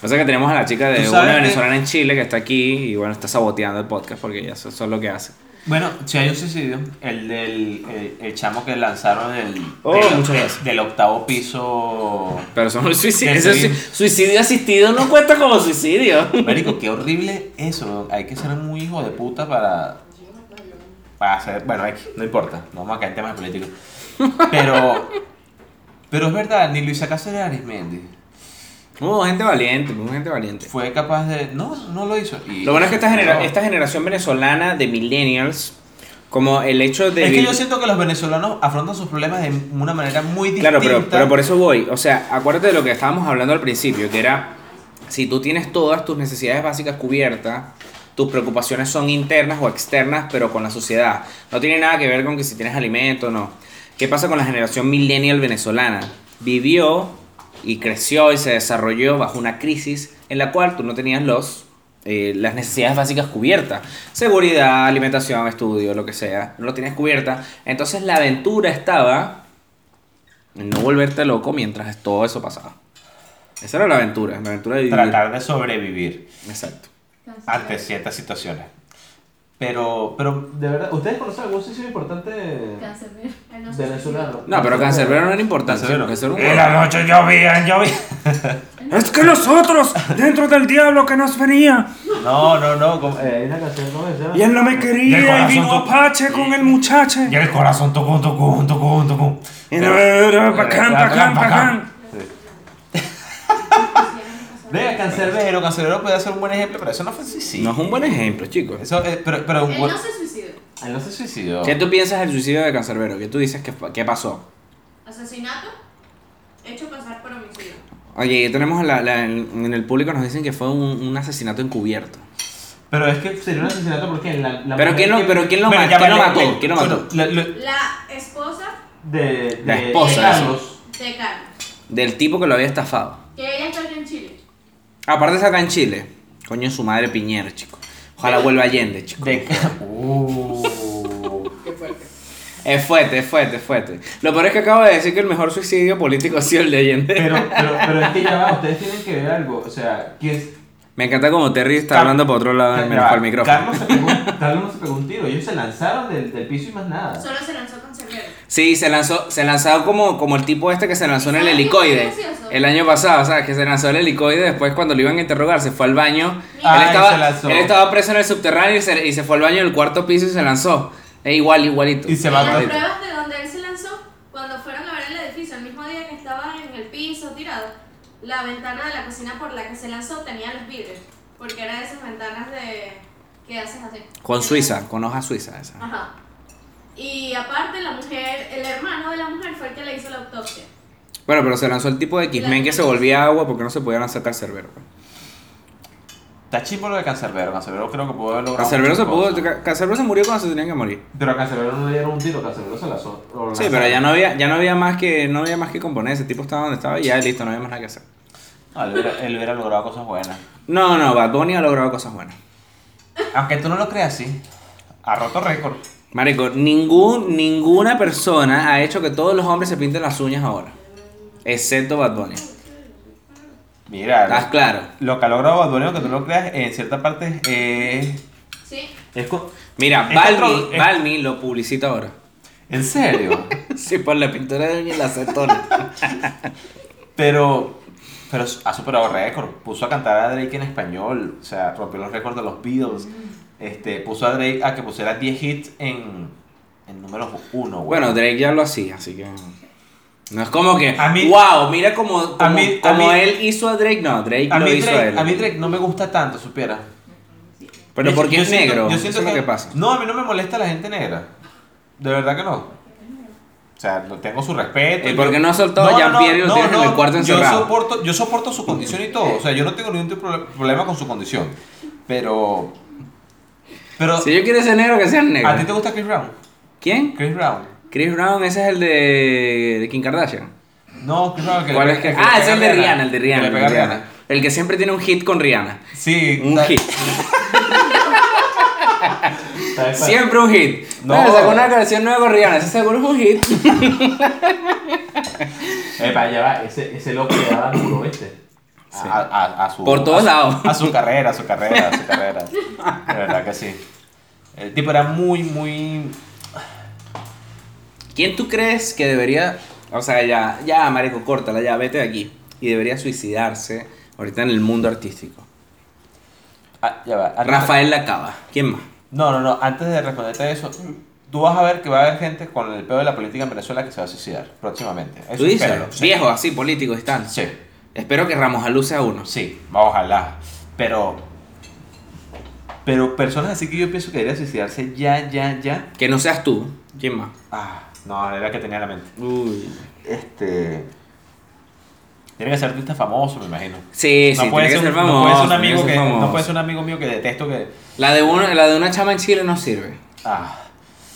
Pasa que tenemos a la chica de ¿Tú una sabes que- venezolana en Chile que está aquí y bueno, está saboteando el podcast porque ya eso, eso es lo que hace. Bueno, si hay un suicidio, el del el, el chamo que lanzaron del, Oh, del, del octavo piso. Pero no es suicidio. Suicidio asistido no cuenta como suicidio. Marico, qué horrible eso. Hay que ser muy hijo de puta para. Para hacer. Bueno, no importa. No vamos a caer en temas políticos. Pero. Pero es verdad, ni Luisa Cáceres Arismendi Hubo gente valiente, hubo gente valiente. fue capaz de. No, no lo hizo. Y- Lo bueno es que esta, genera- No. esta generación venezolana de millennials, como el hecho de... Es que yo siento que los venezolanos afrontan sus problemas de una manera muy distinta. Claro, pero, pero por eso voy. O sea, acuérdate de lo que estábamos hablando al principio, que era, si tú tienes todas tus necesidades básicas cubiertas, tus preocupaciones son internas o externas, pero con la sociedad. No tiene nada que ver con que si tienes alimento o no. ¿Qué pasa con la generación millennial venezolana? Vivió y creció y se desarrolló bajo una crisis en la cual tú no tenías los eh, las necesidades básicas cubiertas. Seguridad, alimentación, estudio, lo que sea. No lo tenías cubierta. Entonces la aventura estaba en no volverte loco mientras todo eso pasaba. Esa era la aventura, la aventura de vivir. Tratar de sobrevivir Exacto. Ante ciertas situaciones. Pero, pero, de verdad, ¿ustedes conocen algún suicidio importante Cancerbero. No venezolano? No, pero Cancerbero no era importante. Cancerbero. un- En la noche llovía, llovía. Es que nosotros, dentro del diablo que nos venía, No, no, no. como- eh, hay una canción, ¿cómo se llama? y él no me quería, y corazón vino to- Apache con el muchacho. Y el corazón tocó, tocó, tocó, tocó. Y no, bacán, bacán, bacán. Vea, Cancerbero, Cancerbero puede ser un buen ejemplo, pero eso no fue suicidio. No es un buen ejemplo, chicos. Eso, eh, pero, pero un Él buen- no se suicidó. Él no se suicidó. ¿Qué tú piensas del suicidio de Cancerbero? ¿Qué tú dices que, fa- que pasó? Asesinato, hecho pasar por homicidio. Oye, ya tenemos la, la- en en el público nos dicen que fue un, un asesinato encubierto. Pero es que sería un asesinato porque la, la Pero mujer ¿quién lo- que- pero quién lo Bueno, ma- ya quién lo mató? ¿Quién lo mató? la- la- La esposa de, de La esposa, de. Carlos. de Carlos, Del tipo que lo había estafado. que ella está aquí en Chile. Aparte está acá en Chile. Coño, su madre Piñera, chico. Ojalá vuelva Allende, chico. De Uh. Es fuerte, es fuerte, es fuerte. Lo peor es que acabo de decir que el mejor suicidio político ha sido el de Allende. Pero, pero, pero es que ya va, ustedes tienen que ver algo. O sea, que es. Me encanta como Terry está Car- hablando por otro lado Ya menos va, por el micrófono. Carlos se, pegó, Carlos se pegó un tiro. Ellos se lanzaron del, del piso y más nada. Solo se lanzó. Sí, se lanzó, se lanzó como, como el tipo este que se lanzó en el ¿Sabes qué fue helicoide. El año pasado, ¿sabes? Que se lanzó el helicoide después cuando lo iban a interrogar, se fue al baño. Ah, él, estaba, se lanzó. él estaba preso en el subterráneo y se, y se fue al baño del cuarto piso y se lanzó. Es igual, igualito. Y se mató. las pruebas de donde él se lanzó, cuando fueron a ver el edificio, el mismo día que estaba en el piso tirado, la ventana de la cocina por la que se lanzó tenía los vidrios. Porque era de esas ventanas de. que haces así. Con Suiza, con hoja suiza esa. Ajá. Y aparte, la mujer, el hermano de la mujer fue el que le hizo la autopsia. Bueno, pero se lanzó el tipo de X-Men que se volvía agua porque no se podían sacar Cerbero. Está chimbo lo de Cancerbero. Cancerbero creo que pudo haber logrado. Cancerbero se pudo, Cancerbero murió cuando se tenían que morir. Pero a Cancerbero no le dieron un tiro. Cancerbero se lanzó. Sí, pero ya no había, ya no había más que, no había más que componer. Ese tipo estaba donde estaba y ya listo, no había más nada que hacer. No, él, hubiera, él hubiera logrado cosas buenas. No, no, Bad Bunny ha logrado cosas buenas. Aunque tú no lo creas, sí. Ha roto récord. Marico, ningún, ninguna persona ha hecho que todos los hombres se pinten las uñas ahora. Excepto Bad Bunny. Mira, ¿Estás lo, claro? lo que ha logrado Bad Bunny, aunque tú no lo creas, en cierta parte eh, ¿Sí? es con- Mira, Es Balmi, control- es- Balmi lo publicita ahora. ¿En serio? Sí, por la pintura de uñas y la acetona. pero, pero ha superado récord. Puso a cantar a Drake en español. O sea, rompió los récords de los Beatles. Este, puso a Drake a que pusiera 10 hits en, en números 1. Bueno, Drake ya lo hacía, así que. No es como que. A mí- wow, mira como, como, mí- a como mí- él hizo a Drake. No, Drake a lo mí, hizo a Drake, él. a mí Drake no me gusta tanto, supiera. Pero Yo- porque yo es siento- negro. Yo siento eso que, es lo que pasa. No, a mí no me molesta la gente negra. De verdad que no. O sea, no tengo su respeto. ¿Y yo- por qué no ha soltado a Jean-Pierre y lo tienes en el cuarto yo encerrado? soporto, yo soporto su condición y todo. O sea, yo no tengo ningún tipo de problema con su condición. Pero. Pero, Si yo quiero ser negro, que sean negros. ¿a ti te gusta Chris Brown? ¿Quién? Chris Brown. Chris Brown, ese es el de, de Kim Kardashian. No, Chris Brown. que ¿Cuál le es que? pega- Ah, es el de Rihanna, el de Rihanna. Que el le de pega a Rihanna. Rihanna. El que siempre tiene un hit con Rihanna. Sí. Un hit. Siempre un hit. No. No. sacó una canción nueva con Rihanna, ese seguro es un hit. Epa, ya va, ese, ese loco le daba duro, ¿viste? A, a- a su, Por todos lados. A su carrera, a su carrera, a su carrera. De verdad que sí. El tipo era muy, muy. ¿Quién tú crees que debería, o sea, ya, ya, marico, córtala, ya, vete de aquí, y debería suicidarse ahorita en el mundo artístico? Ah, ya va. antes- Rafael Lacaba, ¿quién más? No, no, no. Antes de responderte eso, tú vas a ver que va a haber gente con el peor de la política en Venezuela que se va a suicidar próximamente. Eso ¿Tú dices? espéralo, sí. Viejos así, políticos están. Sí, Espero que Ramos Alú sea uno. sí, ojalá. Pero. Pero personas así que yo pienso que debería suicidarse ya, ya, ya. Que no seas tú. ¿Quién más? Ah, no, era que tenía en la mente. Uy. Este. Tiene que ser artista famoso, me imagino. Sí, sí, no, puede tiene ser, que ser un- famoso. no puede ser un tiene amigo que, no puede ser un amigo mío que detesto que. La de, una, la de una chama en Chile no sirve. Ah,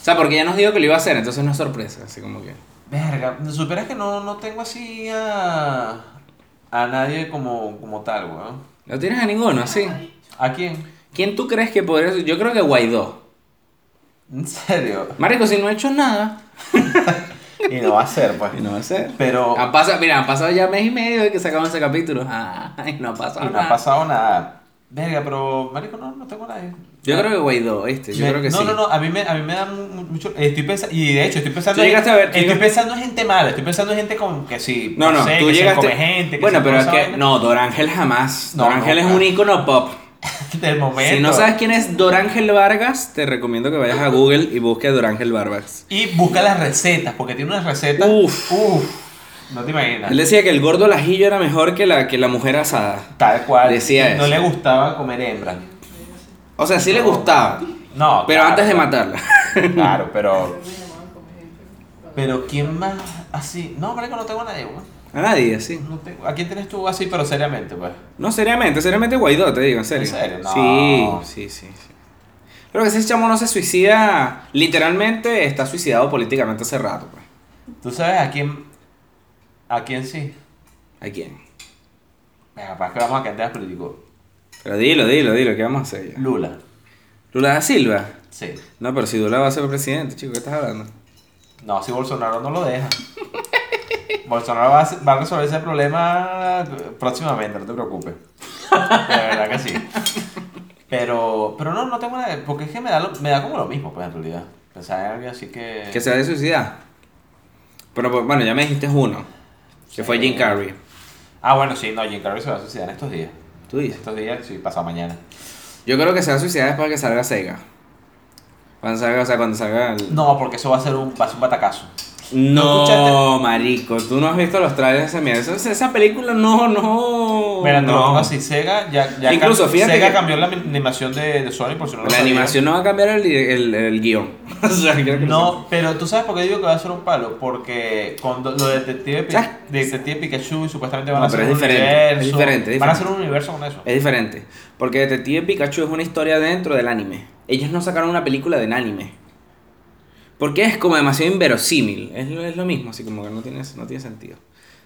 O sea, porque ya nos dijo que lo iba a hacer, entonces no es sorpresa, así como que... verga. Superas que no, no tengo así a. a nadie como, como tal, weón. ¿No tienes a ninguno, así? ¿A quién? ¿Quién tú crees que podría ser? Yo creo que Guaidó. ¿En serio? Marico, si no ha hecho nada. Y no va a ser, pues. Y no va a ser. Pero. Han pasado, mira, han pasado ya mes y medio de que sacamos ese capítulo. Ay, no ha pasado Y no nada. ha pasado nada. Verga, pero. Marico, no, no tengo nadie. Yo creo que Guaidó, este, yo Me- creo que no, sí. no, no, a mí me, a mí me da mu- mucho. Estoy pensando, y de hecho, estoy pensando. Llegaste a ver- estoy llegaste- pensando en gente mala, estoy pensando en gente con que sí. No, no, sé, tú que llegaste. come gente. que bueno, pero es que. No, Dorángel jamás. No, Dorángel es un ícono pop. Del momento. Si no sabes quién es Dorángel Vargas, te recomiendo que vayas a Google y busques Dorángel Vargas. Y busca las recetas, porque tiene unas recetas. Uf. Uf. No te imaginas. Él decía que el gordo al ajillo era mejor que la, que la mujer asada. Tal cual. Decía No eso. le gustaba comer hembra. O sea, sí le gustaba, No. pero claro, antes de matarla. Claro, pero. Pero ¿quién más así? No, marico, no tengo a nadie, weón. A nadie, así. No tengo- ¿A quién tienes tú así, pero seriamente, pues? No, seriamente, seriamente Guaidó, te digo, en serio. ¿En serio? No. Sí, sí, sí, sí. Creo que ese chamo no se suicida, literalmente está suicidado políticamente hace rato, pues. ¿Tú sabes a quién? ¿A quién sí? ¿A quién? Venga, para que vamos a cantar político. Pero dilo, dilo, dilo, ¿qué vamos a hacer ya? Lula. Lula da Silva. Sí. No, pero si Lula va a ser presidente, chico, ¿qué estás hablando? No, si Bolsonaro no lo deja. Bolsonaro va a, va a resolver ese problema próximamente, no te preocupes. De verdad que sí. Pero, pero no, no tengo nada, porque es que me da, lo- me da como lo mismo, pues en realidad. Pensar en algo así que... Que se va a suicidar. Pero pues, bueno, ya me dijiste uno, que fue. Jim Carrey. Ah, bueno, sí, no, Jim Carrey se va a suicidar en estos días. Tú dices. Estos días, sí, pasado mañana. Yo creo que se va a suicidar después de que salga Sega. Cuando salga, o sea, cuando salga el... No, porque eso va a ser un, va a ser un batacazo. No, escuchaste? marico, tú no has visto los trailers de esa mierda. Esa, esa película no, no. Mira, no. así, Sega ya, ya Incluso, cam- fíjate Sega que- cambió la animación de, de Sony por si no lo La animación no va a cambiar el, el, el guion. o sea, que No, pero tú sabes por qué digo que va a ser un palo, porque con lo de Detective, ¿Sabes? Detective Pikachu supuestamente van No, a hacer un diferente, universo. es diferente, es Van a diferente. hacer un universo con eso. Es diferente. Porque Detective Pikachu es una historia dentro del anime. Ellos no sacaron una película del anime. Porque es como demasiado inverosímil. Es lo, es lo mismo, así como que no tiene, no tiene sentido.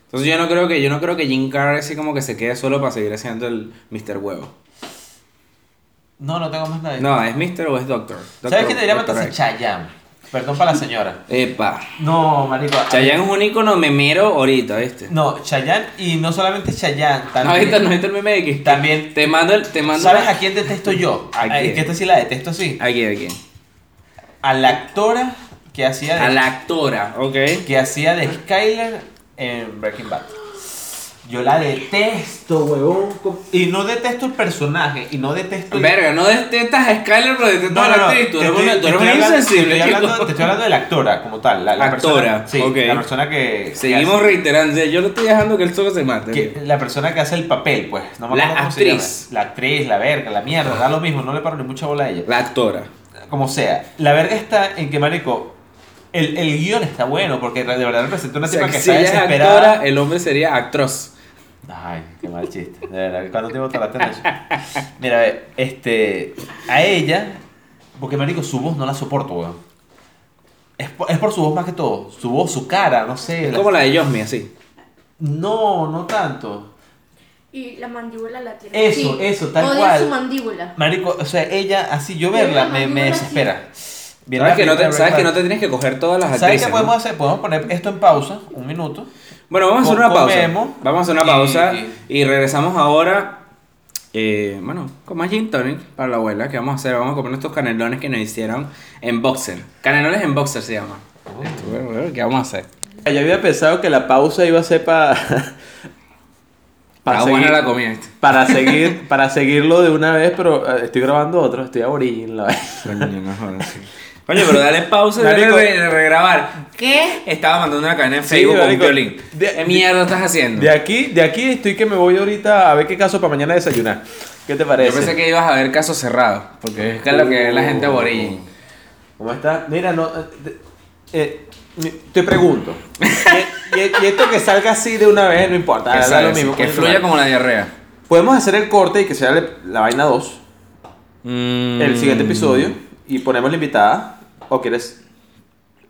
Entonces yo no creo que yo no creo que Jim Carrey así como que se quede solo para seguir haciendo el Mr. Huevo. No, no tengo más nadie. No, es Mr. o es Doctor. ¿Sabes quién debería Doctor matarse? X. Chayanne. Perdón para la señora. Epa. No, marico. Chayanne es un icono memero ahorita, ¿viste? No, Chayanne y no solamente Chayanne, ¿No también. viste, no viste el meme de que- También. Te mando el... Te mando ¿Sabes a quién detesto yo? ¿A A- quién? Que esta sí la detesto así. Aquí, aquí. A la actora que hacía de, A la actora, ok. que hacía de Skyler en Breaking Bad. Yo la detesto, huevón. Y no detesto el personaje, y no detesto el... Verga, no detestas a Skyler, pero detestas No, a no, la no. actriz. Tú te eres estoy- una- tú te eres estoy una hablando- insensible, te estoy hablando- chico. Te estoy hablando de la actora como tal. La, la Actora, persona, sí, ok. la persona que... que Seguimos hace- reiterando. Yo no estoy dejando que él solo se mate. que- la persona que hace el papel, pues. No me La acuerdo cómo se actriz. llama. La actriz, la verga, la mierda, da lo mismo, no le paro ni mucha bola a ella. La actora. Como sea. La verga está en que, marico, el, el guion está bueno, porque de verdad representa una O sea, tipa que que si está ella es desesperada. actora, el hombre sería actros. Ay, qué mal chiste. De verdad, ¿cuánto tiempo tardaste en eso? Mira, a ver, este, a ella Porque, marico, su voz no la soporto, weón. Es por, es por su voz más que todo. Su voz, su cara, no sé. Es la- como la de Josmi, así. No, no tanto. Y la mandíbula la tiene. Eso, eso, tal Odia cual. su mandíbula. Marico, o sea, ella, así yo verla, me, me desespera. Viene ¿Sabes, que no te, sabes que no te tienes que coger todas las actrices. ¿Sabes qué ¿no? podemos hacer? Podemos poner esto en pausa, un minuto. Bueno, vamos a hacer una pausa. Vamos a hacer una y- pausa y- y, regresamos ahora. eh, bueno, con más gin tonic para la abuela. ¿Qué vamos a hacer? Vamos a comer estos canelones que nos hicieron en boxer. Canelones en boxer se llama. Bueno, ¿Qué vamos a hacer? Yo había pensado que la pausa iba a ser para. Está buena la comida. para seguir para seguirlo de una vez, pero eh, estoy grabando otro, estoy a origin la no jodas, sí. Coño, pero dale pausa y dale re- regrabar. ¿Qué? Estaba mandando una cadena en Facebook con un marico. violín. De- ¿Qué mierda estás haciendo? De aquí, de aquí estoy que me voy ahorita a ver qué caso para mañana desayunar. ¿Qué te parece? Yo pensé que ibas a ver casos cerrados, porque es que es lo que es la gente aborigen. ¿Cómo está? Mira, no. eh, eh, mi- te pregunto. y, y- y esto que salga así de una vez no importa. Que, da lo mismo, que coño, fluya madre. como la diarrea. Podemos hacer el corte y que sea le- la vaina 2, el siguiente Mm. episodio, y ponemos la invitada. ¿O quieres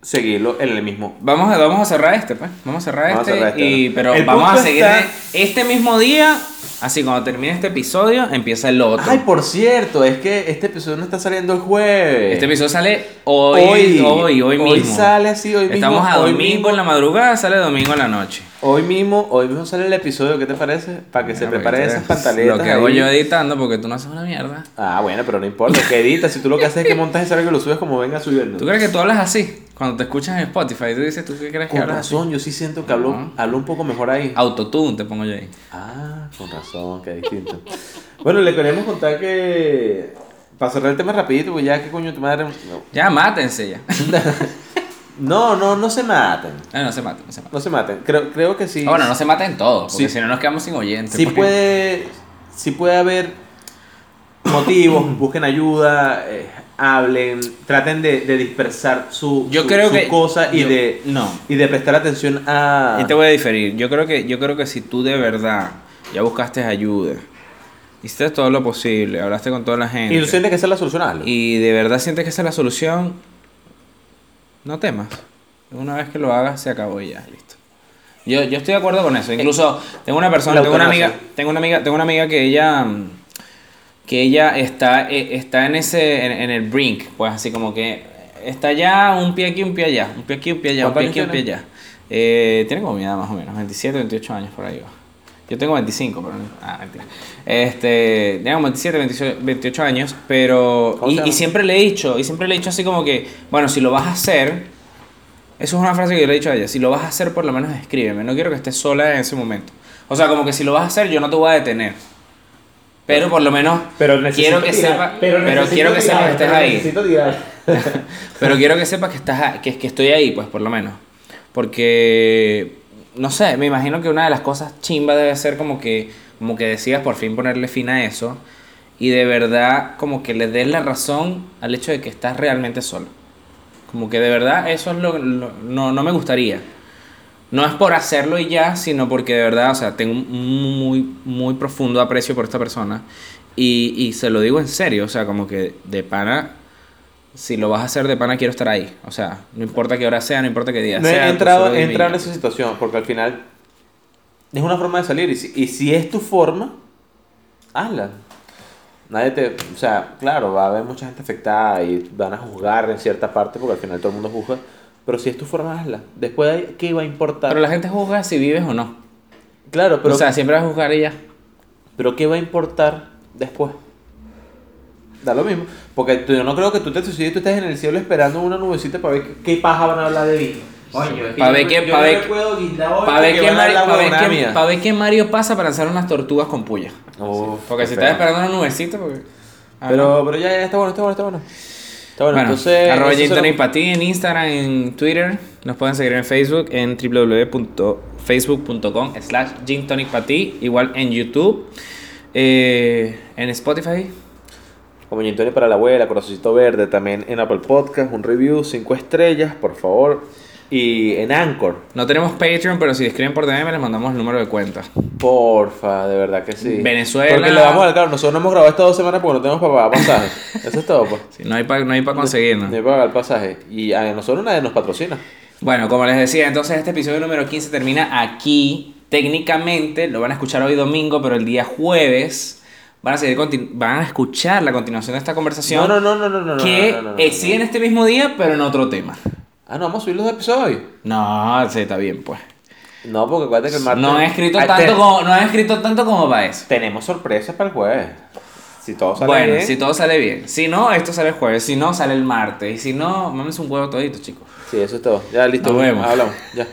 seguirlo en el mismo? Vamos a, vamos a cerrar este, pues. Vamos a cerrar Vamos a este. cerrar este, y, ¿no? pero El vamos a seguir está- este mismo día. Así, cuando termine este episodio, empieza el otro. Ay, por cierto, es que este episodio no está saliendo el jueves. Este episodio sale hoy, hoy, hoy, mismo. Hoy sale así, hoy mismo. Estamos a hoy domingo mismo. en la madrugada, sale domingo en la noche. Hoy mismo, hoy mismo sale el episodio, ¿qué te parece? Para que se preparen porque esas pantaletas. Lo que hago ahí. yo editando, porque tú no haces una mierda. Ah, bueno, pero no importa, que editas. Si tú lo que haces es que montas ese algo y lo subes como venga subiendo. ¿Tú crees que tú hablas así? Cuando te escuchas en Spotify, tú dices, ¿tú qué crees que Con hablas razón, yo sí siento que hablo, Ajá. hablo un poco mejor ahí. Autotune te pongo yo ahí. Ah, con razón, qué distinto. bueno, le queremos contar que. Para cerrar el tema rapidito, pues ya que coño tu madre. Ya, mátense ya. No, no, no se maten. No, no se maten, no se maten. No se maten. Creo, creo que sí. Ah, bueno, no se maten todos, porque Sí. si no nos quedamos sin oyentes. Sí porque- puede, sí puede haber motivos, busquen ayuda, eh, hablen, traten de, de dispersar su, Yo su- creo que- cosas y yo- de no. y de prestar atención a Y te voy a diferir. Yo creo que, yo creo que si tú de verdad ya buscaste ayuda, hiciste todo lo posible, hablaste con toda la gente. y tú sientes que esa es la solución hazlo. y de verdad sientes que esa es la solución, no temas. Una vez que lo hagas, se acabó y ya, listo. Yo, yo estoy de acuerdo con eso. Incluso tengo una persona, tengo una amiga, tengo una amiga, tengo una amiga que ella mm, que ella está, eh, está en ese, en, en el brink, pues así como que está ya un pie aquí, un pie allá, un pie aquí, un pie allá, un ¿Cuántos pie aquí, un pie allá. Eh, tiene como mi edad más o menos, 27, 28 años por ahí va. Yo tengo 25, pero no- ah, mentira. Este, tengo 27, 28, 28 años, pero ¿Cómo y, y siempre le he dicho, y siempre le he dicho así como que, bueno, si lo vas a hacer, eso es una frase que yo le he dicho a ella, si lo vas a hacer por lo menos escríbeme, no quiero que estés sola en ese momento. O sea, como que si lo vas a hacer yo no te voy a detener. Pero por lo menos pero quiero que sepa, pero, quiero que sepas que estés ahí. Pero quiero que sepas que estás que, que estoy ahí, pues, por lo menos. Porque, no sé, me imagino que una de las cosas chimba debe ser como que, como que decidas por fin ponerle fin a eso y de verdad como que le des la razón al hecho de que estás realmente solo. Como que de verdad eso es lo, lo- no, no me gustaría. No es por hacerlo y ya, sino porque de verdad, o sea, tengo un muy, muy profundo aprecio por esta persona y, y se lo digo en serio, o sea, como que de pana, si lo vas a hacer de pana, quiero estar ahí. O sea, no importa qué hora sea, no importa qué día No sea. he entrado, he entrado en esa situación porque al final es una forma de salir y si, y si es tu forma, hazla. Nadie te, o sea, claro, va a haber mucha gente afectada y van a juzgar en cierta parte porque al final todo el mundo juzga, pero si es tu forma, hazla. Después, de ahí, ¿qué va a importar? Pero la gente juzga si vives o no. claro, pero, o sea, siempre vas a juzgar ya. pero ¿qué va a importar después? Da lo mismo, porque tú- yo no creo que tú te suicides y tú estés en el cielo esperando una nubecita para ver qué, qué paja van a hablar de mí. Coño, es Pa' yo ver no- qué- yo pa' no ver- Para ver, qué Mario, pasa para lanzar unas tortugas con puya. Uf, Porque si feo. estás esperando una nubecita, porque... Ah, no. Pero, pero ya, ya está bueno, está bueno, está bueno. Está bueno, Bueno, entonces. arroba se lo- en Instagram, en Twitter. Nos pueden seguir en Facebook en www.facebook.com slash Gin Tonic pa' ti. Igual en YouTube. Eh, en Spotify. Como Gin para la abuela, Corazoncito Verde, también en Apple Podcast, un review, 5 estrellas, por favor. Y en Anchor. No tenemos Patreon, pero si escriben por DM les mandamos el número de cuenta. Porfa, de verdad que sí. Venezuela. Porque le vamos a dar, claro, nosotros no hemos grabado estas dos semanas porque no tenemos para pagar pasaje. Eso es todo, pues. Sí, no hay para no hay pa conseguirnos. No hay para pagar pasaje. Y a nosotros nadie nos patrocina. Bueno, como les decía, entonces este episodio número 15 termina aquí. Técnicamente lo van a escuchar hoy domingo, pero el día jueves van a seguir van a escuchar la continuación de esta conversación. No, no, no, no, no, no. que no, no, no, eh, no. sigue en este mismo día, pero en otro tema. Ah, no, vamos a subir los episodios. No, sí, está bien, pues. No, porque acuérdate que el martes. No he escrito tanto te- como, no he escrito tanto como para eso. Tenemos sorpresas para el jueves. Si todo sale Bueno, bien. si todo sale bien. Si no, esto sale el jueves. Si no, sale el martes. Y si no, mames un huevo todito, chicos. Sí, eso es todo. Ya, listo. Nos vemos. Hablamos. Ya.